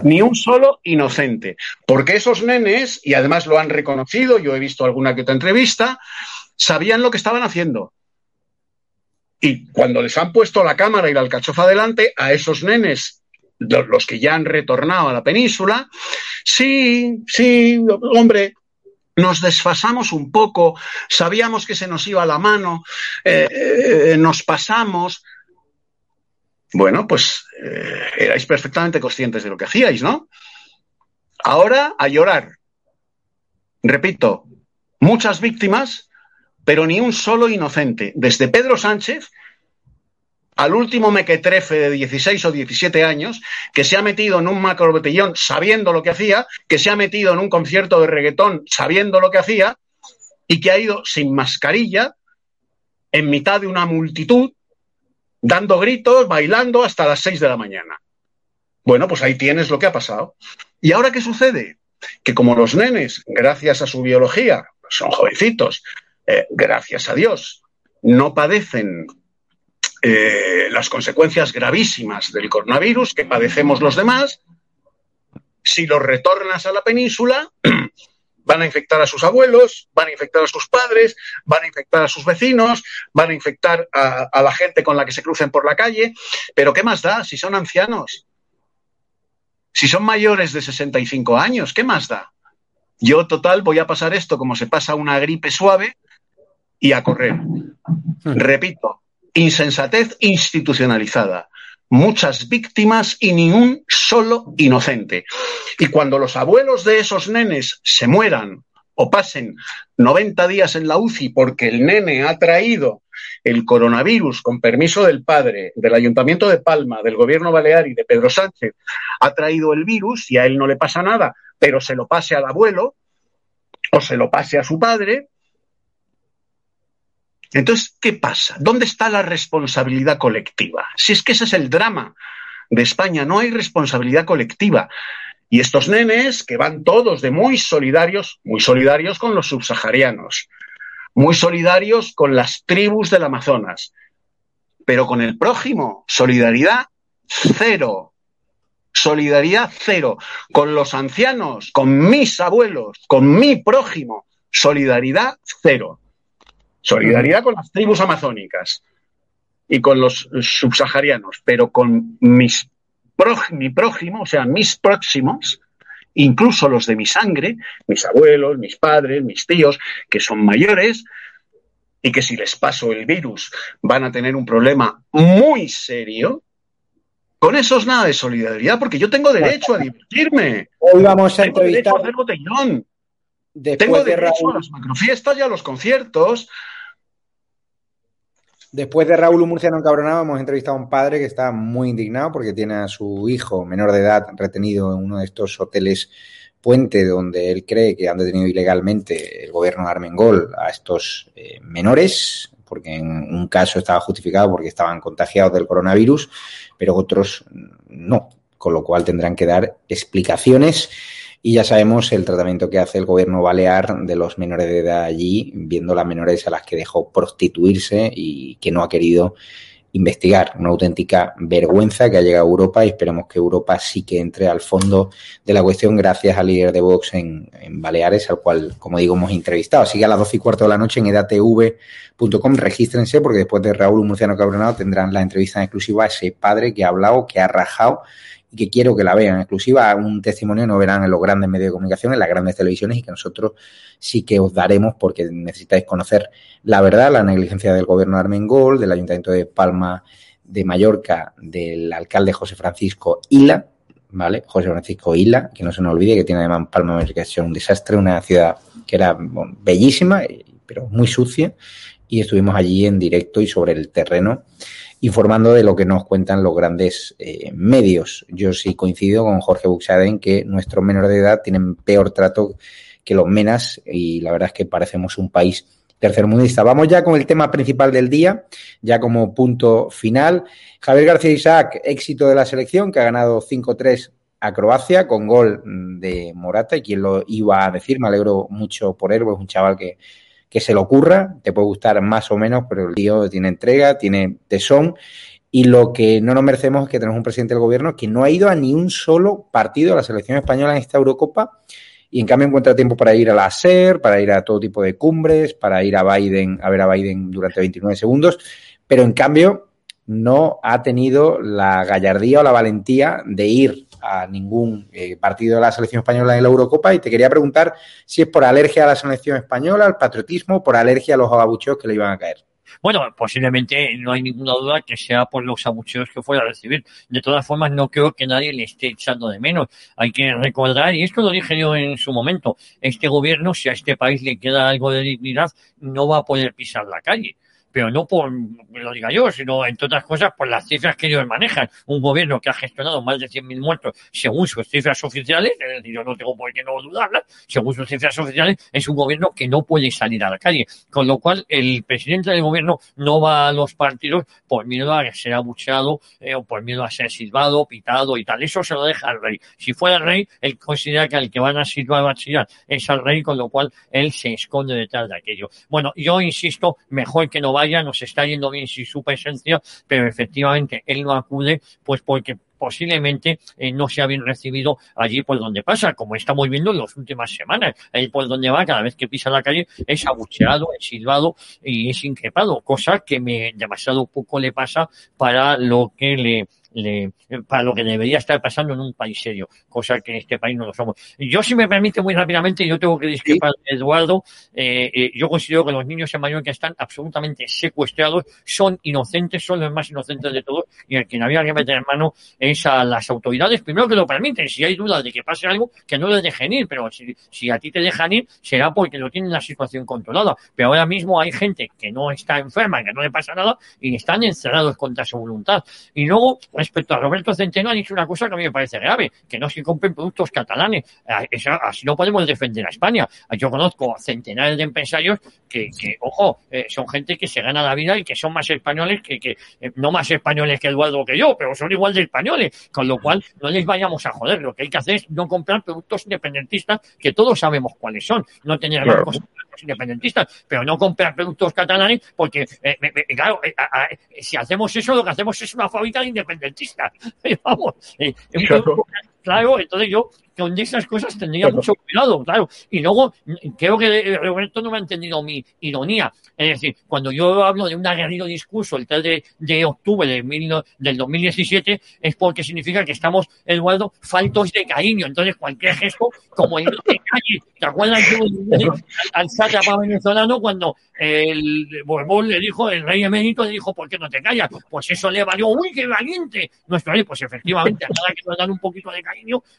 Ni un solo inocente. Porque esos nenes, y además lo han reconocido, yo he visto alguna que otra entrevista, sabían lo que estaban haciendo. Y cuando les han puesto la cámara y la alcachofa delante, a esos nenes, los que ya han retornado a la península, sí, sí, hombre, nos desfasamos un poco, sabíamos que se nos iba la mano, eh, eh, nos pasamos. Bueno, pues eh, erais perfectamente conscientes de lo que hacíais, ¿no? Ahora a llorar. Repito, muchas víctimas, pero ni un solo inocente. Desde Pedro Sánchez al último mequetrefe de 16 o 17 años, que se ha metido en un macrobotellón sabiendo lo que hacía, que se ha metido en un concierto de reggaetón sabiendo lo que hacía, y que ha ido sin mascarilla, en mitad de una multitud, dando gritos, bailando hasta las 6 de la mañana. Bueno, pues ahí tienes lo que ha pasado. ¿Y ahora qué sucede? Que como los nenes, gracias a su biología, son jovencitos, eh, gracias a Dios, no padecen eh, las consecuencias gravísimas del coronavirus que padecemos los demás, si los retornas a la península, van a infectar a sus abuelos, van a infectar a sus padres, van a infectar a sus vecinos, van a infectar a, a, la gente con la que se crucen por la calle. Pero ¿qué más da si son ancianos? Si son mayores de 65 años, ¿qué más da? Yo, total, voy a pasar esto como se pasa una gripe suave y a correr. Repito, insensatez institucionalizada, muchas víctimas y ni un solo inocente. Y cuando los abuelos de esos nenes se mueran o pasen 90 días en la UCI porque el nene ha traído el coronavirus con permiso del padre, del Ayuntamiento de Palma, del Gobierno Balear y de Pedro Sánchez, ha traído el virus y a él no le pasa nada, pero se lo pase al abuelo o se lo pase a su padre, entonces, ¿qué pasa? ¿Dónde está la responsabilidad colectiva? Si es que ese es el drama de España, no hay responsabilidad colectiva. Y estos nenes que van todos de muy solidarios, muy solidarios con los subsaharianos, muy solidarios con las tribus del Amazonas, pero con el prójimo, solidaridad cero. Solidaridad cero. Con los ancianos, con mis abuelos, con mi prójimo, solidaridad cero. Solidaridad con las tribus amazónicas y con los subsaharianos, pero con mis mi prójimo, o sea, mis próximos, incluso los de mi sangre, mis abuelos, mis padres, mis tíos, que son mayores y que si les paso el virus van a tener un problema muy serio, con eso es nada de solidaridad, porque yo tengo derecho a divertirme. Hoy vamos a tengo entrevistar. derecho a hacer botellón. Después Tengo de derecho Raúl- a las macrofiestas y a los conciertos. Después de Raúl Murciano encabronado, hemos entrevistado a un padre que está muy indignado porque tiene a su hijo menor de edad retenido en uno de estos hoteles puente donde él cree que han detenido ilegalmente el gobierno de Armengol a estos eh, menores, porque en un caso estaba justificado porque estaban contagiados del coronavirus, pero otros no, con lo cual tendrán que dar explicaciones y ya sabemos el tratamiento que hace el gobierno balear de los menores de edad allí, viendo las menores a las que dejó prostituirse y que no ha querido investigar. Una auténtica vergüenza que ha llegado a Europa y esperemos que Europa sí que entre al fondo de la cuestión gracias al líder de Vox en, en Baleares, al cual, como digo, hemos entrevistado. Así que a las 12 y cuarto de la noche en edatv.com regístrense porque después de Raúl Murciano Cabronado tendrán la entrevista en exclusiva a ese padre que ha hablado, que ha rajado que quiero que la vean en exclusiva, un testimonio no verán en los grandes medios de comunicación, en las grandes televisiones y que nosotros sí que os daremos porque necesitáis conocer la verdad, la negligencia del gobierno de Armengol, del Ayuntamiento de Palma de Mallorca, del alcalde José Francisco Ila, ¿vale? José Francisco Ila, que no se nos olvide que tiene además Palma de Mallorca, un desastre, una ciudad que era bellísima, pero muy sucia, y estuvimos allí en directo y sobre el terreno informando de lo que nos cuentan los grandes eh, medios. Yo sí coincido con Jorge Buxade en que nuestros menores de edad tienen peor trato que los menas y la verdad es que parecemos un país tercermundista. Vamos ya con el tema principal del día, ya como punto final. Javier García Isaac, éxito de la selección, que ha ganado 5-3 a Croacia con gol de Morata, y quien lo iba a decir, me alegro mucho por él, pues es un chaval que que se le ocurra, te puede gustar más o menos, pero el tío tiene entrega, tiene tesón. Y lo que no nos merecemos es que tenemos un presidente del gobierno que no ha ido a ni un solo partido de la selección española en esta Eurocopa y en cambio encuentra tiempo para ir a la SER, para ir a todo tipo de cumbres, para ir a Biden, a ver a Biden durante 29 segundos, pero en cambio no ha tenido la gallardía o la valentía de ir a ningún eh, partido de la selección española en la Eurocopa y te quería preguntar si es por alergia a la selección española, al patriotismo, por alergia a los abucheos que le iban a caer. Bueno, posiblemente no hay ninguna duda que sea por los abucheos que fuera a recibir. De todas formas, no creo que nadie le esté echando de menos. Hay que recordar, y esto lo dije yo en su momento, este gobierno, si a este país le queda algo de dignidad, no va a poder pisar la calle pero no por lo diga yo, sino entre otras cosas por las cifras que ellos manejan. Un gobierno que ha gestionado más de 100.000 muertos según sus cifras oficiales, es decir, yo no tengo por qué no dudarlas, según sus cifras oficiales, es un gobierno que no puede salir a la calle. Con lo cual, el presidente del gobierno no va a los partidos por miedo a ser abucheado eh, o por miedo a ser silbado, pitado y tal. Eso se lo deja al rey. Si fuera el rey, él considera que al que van a silbar a chillar es al rey, con lo cual él se esconde detrás de aquello. Bueno, yo insisto, mejor que no vaya nos está yendo bien sin su presencia, pero efectivamente él no acude, pues porque posiblemente eh, no sea bien recibido allí por donde pasa, como estamos viendo en las últimas semanas. Ahí por donde va, cada vez que pisa la calle, es abucheado, es silbado y es increpado, cosa que me demasiado poco le pasa para lo que le le, para lo que debería estar pasando en un país serio, cosa que en este país no lo somos. Yo, si me permite muy rápidamente, yo tengo que discrepar de Eduardo. Eh, eh, yo considero que los niños en Mallorca están absolutamente secuestrados, son inocentes, son los más inocentes de todos, y el que no había que meter en mano es a las autoridades, primero que lo permiten, si hay dudas de que pase algo, que no les dejen ir, pero si, si a ti te dejan ir, será porque lo tienen la situación controlada. Pero ahora mismo hay gente que no está enferma, que no le pasa nada, y están encerrados contra su voluntad. Y luego, respecto a Roberto Centeno, ha dicho una cosa que a mí me parece grave, que no se compren productos catalanes. Ah, así no podemos defender a España. Yo conozco centenares de empresarios que, que ojo, eh, son gente que se gana la vida y que son más españoles que, que eh, no más españoles que Eduardo que yo, pero son igual de españoles, con lo cual no les vayamos a joder. Lo que hay que hacer es no comprar productos independentistas que todos sabemos cuáles son, no tener claro. independentistas, pero no comprar productos catalanes porque, eh, claro, si hacemos eso, lo que hacemos es una fábrica de independentistas Vamos, eh, claro. Claro, entonces yo con esas cosas tendría mucho cuidado, claro. Y luego, creo que Roberto no me ha entendido mi ironía. Es decir, cuando yo hablo de un aguerrido discurso el 3 de, de octubre de mil, del 2017, es porque significa que estamos, Eduardo, faltos de cariño. Entonces, cualquier gesto, como el de calle, ¿te acuerdas al sátrapa venezolano cuando el Borbón le dijo, el rey emérito le dijo, ¿por qué no te callas? Pues eso le valió, uy, qué valiente. Nuestro rey, pues efectivamente, a cada que nos dan un poquito de cariño,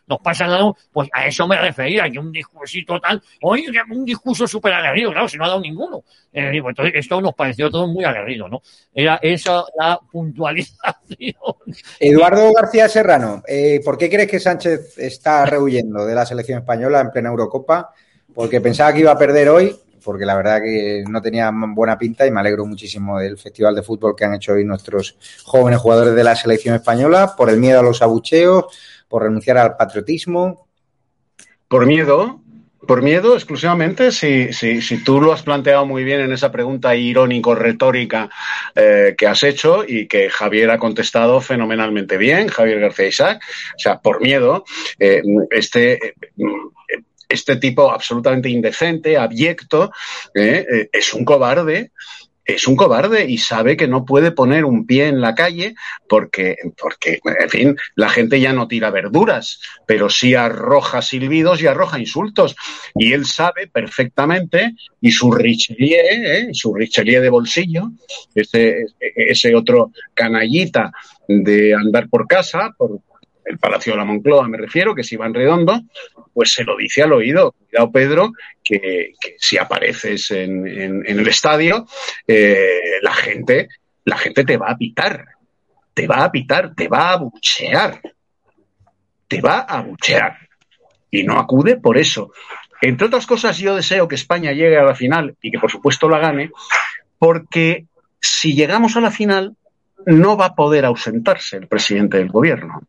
nos pasa nada pues a eso me refería, que un discursito tal, oye, un discurso súper aguerrido, claro, si no ha dado ninguno. Eh, entonces, esto nos pareció todo muy aguerrido, ¿no? Era esa la puntualización. Eduardo García Serrano, eh, ¿por qué crees que Sánchez está rehuyendo de la selección española en plena Eurocopa? Porque pensaba que iba a perder hoy, porque la verdad que no tenía buena pinta y me alegro muchísimo del festival de fútbol que han hecho hoy nuestros jóvenes jugadores de la selección española, por el miedo a los abucheos, por renunciar al patriotismo? Por miedo, por miedo exclusivamente, si, si, si, tú lo has planteado muy bien en esa pregunta irónico-retórica eh, que has hecho y que Javier ha contestado fenomenalmente bien, Javier García Isaac, o sea, por miedo, eh, este, este tipo absolutamente indecente, abyecto, eh, es un cobarde es un cobarde y sabe que no puede poner un pie en la calle porque, porque, en fin, la gente ya no tira verduras, pero sí arroja silbidos y arroja insultos. Y él sabe perfectamente, y su Richelieu, ¿eh? su Richelieu de bolsillo, ese, ese otro canallita de andar por casa, por, el Palacio de la Moncloa me refiero, que es Iván Redondo, pues se lo dice al oído. Cuidado, Pedro, que, si apareces en el estadio, eh, la gente, la gente te va a pitar, te va a pitar, te va a buchear, te va a buchear. Y no acude por eso. Entre otras cosas, yo deseo que España llegue a la final y que por supuesto la gane, porque si llegamos a la final, no va a poder ausentarse el presidente del gobierno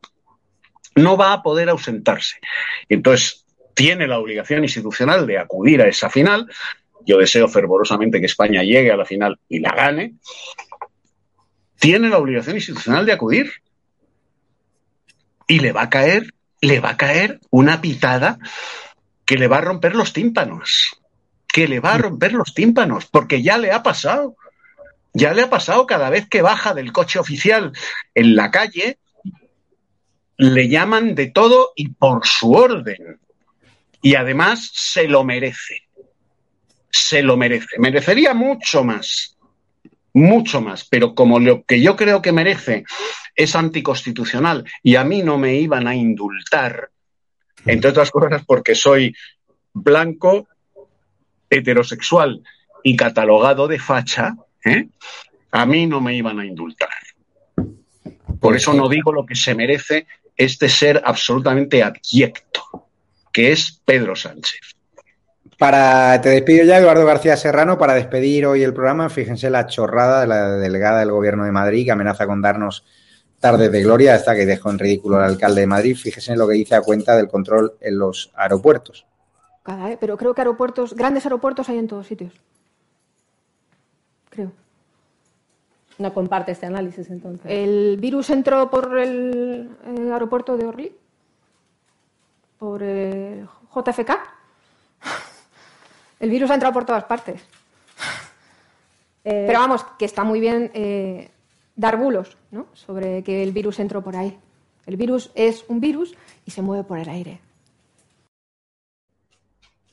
no va a poder ausentarse. Entonces, tiene la obligación institucional de acudir a esa final. Yo deseo fervorosamente que España llegue a la final y la gane. Tiene la obligación institucional de acudir. Y le va a caer, le va a caer una pitada que le va a romper los tímpanos, que le va a romper los tímpanos, porque ya le ha pasado. Ya le ha pasado cada vez que baja del coche oficial en la calle, le llaman de todo y por su orden. Y además se lo merece. Se lo merece. Merecería mucho más. Mucho más. Pero como lo que yo creo que merece es anticonstitucional y a mí no me iban a indultar, entre otras cosas porque soy blanco, heterosexual y catalogado de facha, ¿eh? a mí no me iban a indultar. Por eso no digo lo que se merece este ser absolutamente abyecto, que es Pedro Sánchez. Para, te despido ya, Eduardo García Serrano, para despedir hoy el programa. Fíjense la chorrada de la delegada del Gobierno de Madrid que amenaza con darnos tardes de gloria, hasta que dejó en ridículo al alcalde de Madrid. Fíjense en lo que dice a cuenta del control en los aeropuertos. Cada. Pero creo que aeropuertos, grandes aeropuertos hay en todos sitios. Creo. No comparte este análisis entonces. ¿El virus entró por el, el aeropuerto de Orly? ¿Por el JFK? El virus ha entrado por todas partes. Eh, Pero vamos, que está muy bien eh, dar bulos ¿no? sobre que el virus entró por ahí. El virus es un virus y se mueve por el aire.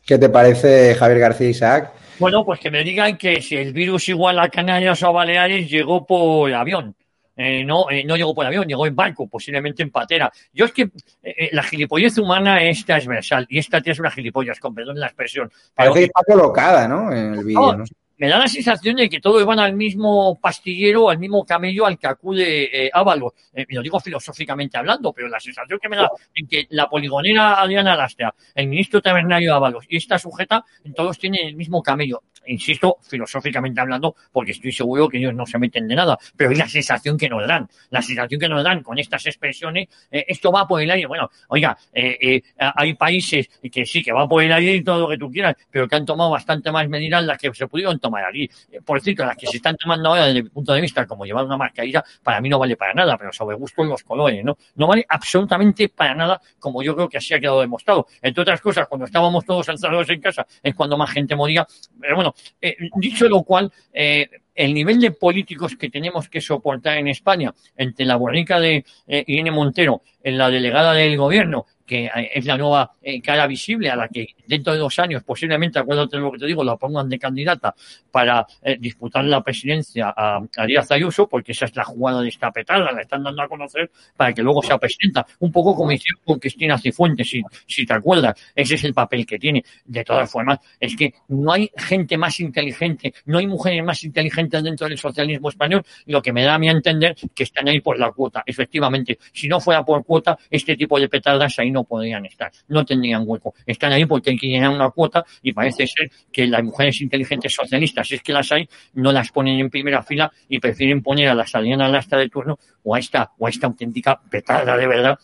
¿Qué te parece, Javier García Isaac? Bueno, pues que me digan que si el virus igual a Canarias o a Baleares llegó por avión. Eh, no, eh, no llegó por avión, llegó en barco, posiblemente en patera. Yo es que eh, la gilipollez humana es transversal y esta tía es una gilipollas, con perdón la expresión. Parece que está colocada, ¿no? En el vídeo, No, ¿no? Me da la sensación de que todos van al mismo pastillero, al mismo camello al que acude eh, Ábalos. Eh, lo digo filosóficamente hablando, pero la sensación que me da en que la poligonera Adriana Lastra, el ministro tabernario Ábalos y esta sujeta, todos tienen el mismo camello. Insisto, filosóficamente hablando, porque estoy seguro que ellos no se meten de nada, pero es la sensación que nos dan, la sensación que nos dan con estas expresiones, eh, esto va por el aire. Bueno, oiga, eh, eh, hay países que sí, que va por el aire y todo lo que tú quieras, pero que han tomado bastante más medidas las que se pudieron tomar allí. Por cierto, las que se están tomando ahora desde mi punto de vista, como llevar una mascarilla, para mí no vale para nada, pero sobre gusto en los colores, ¿no? No vale absolutamente para nada, como yo creo que así ha quedado demostrado. Entre otras cosas, cuando estábamos todos encerrados en casa, es cuando más gente moría. Pero bueno, eh, dicho lo cual, eh, el nivel de políticos que tenemos que soportar en España, entre la borrica de eh, Irene Montero, la delegada del gobierno, que eh, es la nueva eh, cara visible a la que dentro de dos años, posiblemente, acuérdate de lo que te digo, la pongan de candidata para eh, disputar la presidencia a, a Díaz Ayuso, porque esa es la jugada de esta petarda, la están dando a conocer para que luego sea presidenta. Un poco como hicieron con Cristina Cifuentes, si, si te acuerdas. Ese es el papel que tiene. De todas formas, es que no hay gente más inteligente, no hay mujeres más inteligentes dentro del socialismo español, lo que me da a mí a entender que están ahí por la cuota. Efectivamente, si no fuera por cuota, este tipo de petardas ahí no podrían estar, no tendrían hueco. Están ahí porque llenar una cuota y parece ser que las mujeres inteligentes socialistas, si es que las hay, no las ponen en primera fila y prefieren poner a la Adriana Lastra de turno o a esta, o a esta auténtica petarda de verdad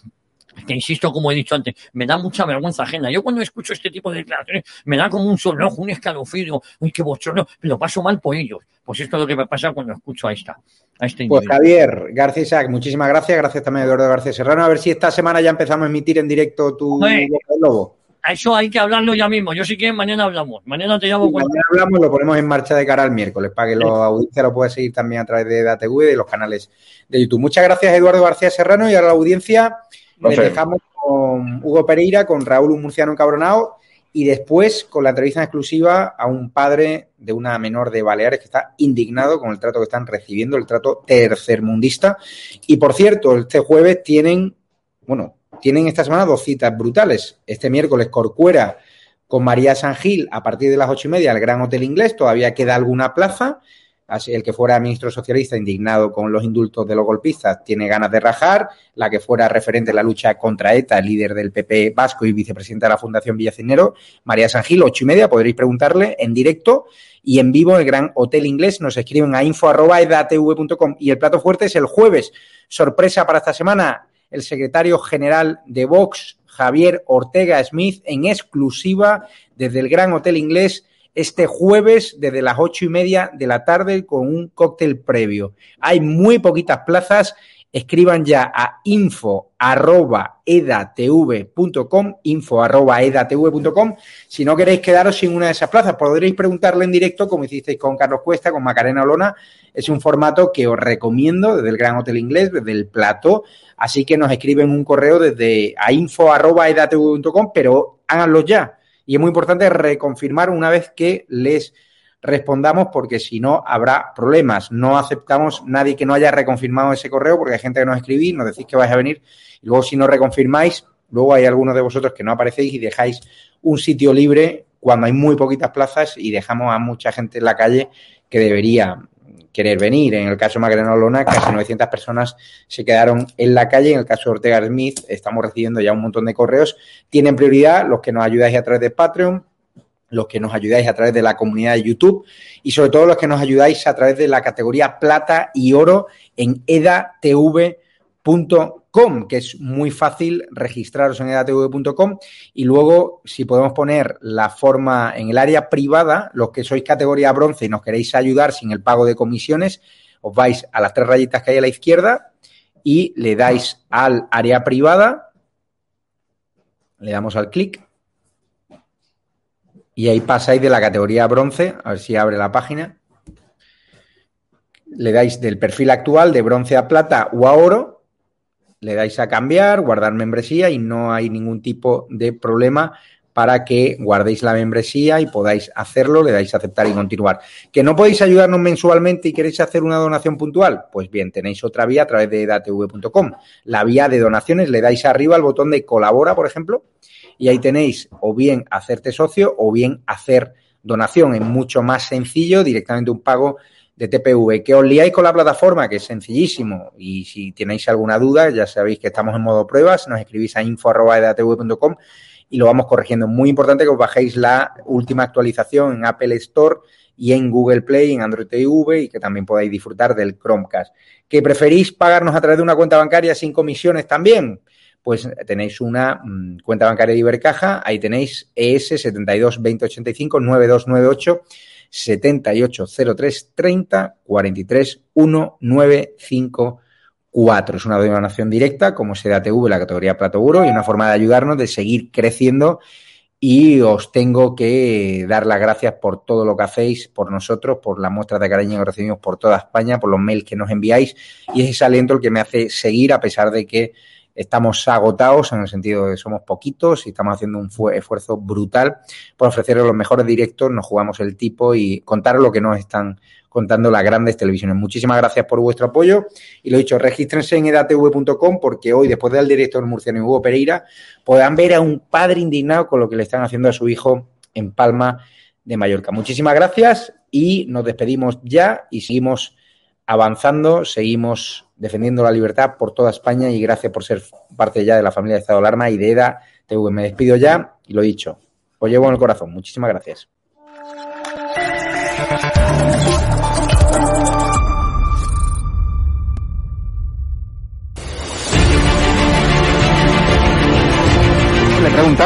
que insisto, como he dicho antes, me da mucha vergüenza ajena. Yo cuando escucho este tipo de declaraciones me da como un sonrojo, un escalofrío, uy, qué bochorno, lo paso mal por ellos. Pues esto es lo que me pasa cuando escucho a esta, a este Pues individuo. Javier García Isaac, muchísimas gracias. Gracias también a Eduardo García Serrano. A ver si esta semana ya empezamos a emitir en directo tu del Lobo. A eso hay que hablarlo ya mismo. Yo sí que mañana hablamos. Mañana te llamo cuando... Mañana hablamos, lo ponemos en marcha de cara al miércoles para que la audiencia lo pueda seguir también a través de DATV y de los canales de YouTube. Muchas gracias, Eduardo García Serrano. Y ahora la audiencia les dejamos con Hugo Pereira, con Raúl Un Murciano Encabronado y después con la entrevista en exclusiva a un padre de una menor de Baleares que está indignado con el trato que están recibiendo, el trato tercermundista. Y por cierto, este jueves tienen, bueno, tienen esta semana dos citas brutales. Este miércoles Corcuera con María San Gil a partir de las ocho y media al Gran Hotel Inglés. Todavía queda alguna plaza. El que fuera ministro socialista indignado con los indultos de los golpistas tiene ganas de rajar. La que fuera referente en la lucha contra ETA, líder del PP vasco y vicepresidenta de la Fundación Villacinero, María San Gil, ocho y media, podréis preguntarle en directo y en vivo en el Gran Hotel Inglés. Nos escriben a info.edatv.com y el plato fuerte es el jueves. Sorpresa para esta semana, el secretario general de Vox, Javier Ortega Smith, en exclusiva desde el Gran Hotel Inglés este jueves desde las ocho y media de la tarde con un cóctel previo. Hay muy poquitas plazas escriban ya a info.edatv.com, info.edatv.com. Si no queréis quedaros sin una de esas plazas, podréis preguntarle en directo, como hicisteis con Carlos Cuesta, con Macarena Olona. Es un formato que os recomiendo desde el Gran Hotel Inglés, desde el plató. Así que nos escriben un correo desde a info.edatv.com, pero háganlo ya. Y es muy importante reconfirmar una vez que les respondamos porque si no habrá problemas. No aceptamos nadie que no haya reconfirmado ese correo porque hay gente que nos escribís, nos decís que vais a venir y luego si no reconfirmáis, luego hay algunos de vosotros que no aparecéis y dejáis un sitio libre cuando hay muy poquitas plazas y dejamos a mucha gente en la calle que debería querer venir. En el caso de Magrena Lona, casi 900 personas se quedaron en la calle. En el caso de Ortega Smith, estamos recibiendo ya un montón de correos. Tienen prioridad los que nos ayudáis a través de Patreon, los que nos ayudáis a través de la comunidad de YouTube y sobre todo los que nos ayudáis a través de la categoría plata y oro en edatv.com, que es muy fácil registraros en edatv.com y luego si podemos poner la forma en el área privada, los que sois categoría bronce y nos queréis ayudar sin el pago de comisiones, os vais a las tres rayitas que hay a la izquierda y le dais al área privada, le damos al clic y ahí pasáis de la categoría bronce, a ver si abre la página. Le dais del perfil actual de bronce a plata o a oro, le dais a cambiar, guardar membresía y no hay ningún tipo de problema para que guardéis la membresía y podáis hacerlo, le dais a aceptar y continuar. ¿Que no podéis ayudarnos mensualmente y queréis hacer una donación puntual? Pues bien, tenéis otra vía a través de edatv.com. La vía de donaciones, le dais arriba al botón de colabora, por ejemplo, y ahí tenéis o bien hacerte socio o bien hacer donación. Es mucho más sencillo, directamente un pago de TPV. Que os liáis con la plataforma, que es sencillísimo. Y si tenéis alguna duda, ya sabéis que estamos en modo pruebas, nos escribís a info.edatv.com y lo vamos corrigiendo. Muy importante que os bajéis la última actualización en Apple Store y en Google Play, en Android TV y que también podáis disfrutar del Chromecast. ¿Que preferís pagarnos a través de una cuenta bancaria sin comisiones también? pues tenéis una mm, cuenta bancaria de Ibercaja, ahí tenéis ES 72 2085 9298 7803 30 43 1954. Es una donación directa, como se da TV, la categoría Plato Uro, y una forma de ayudarnos de seguir creciendo. Y os tengo que dar las gracias por todo lo que hacéis por nosotros, por las muestras de cariño que recibimos por toda España, por los mails que nos enviáis. Y es ese aliento el que me hace seguir, a pesar de que estamos agotados en el sentido de que somos poquitos y estamos haciendo un esfuerzo brutal por ofreceros los mejores directos, nos jugamos el tipo y contar lo que nos están contando las grandes televisiones. Muchísimas gracias por vuestro apoyo y lo dicho, regístrense en edatv.com porque hoy, después del director murciano Hugo Pereira, podrán ver a un padre indignado con lo que le están haciendo a su hijo en Palma de Mallorca. Muchísimas gracias y nos despedimos ya y seguimos avanzando, seguimos defendiendo la libertad por toda España y gracias por ser parte ya de la familia de Estado de Alarma y de EDA TV. Me despido ya y lo dicho, os llevo en el corazón. Muchísimas gracias.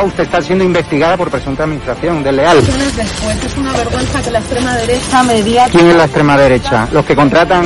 Usted está siendo investigada por presunta administración desleal. Después es una vergüenza que la extrema derecha media... ¿Quién es la extrema derecha? Los que contratan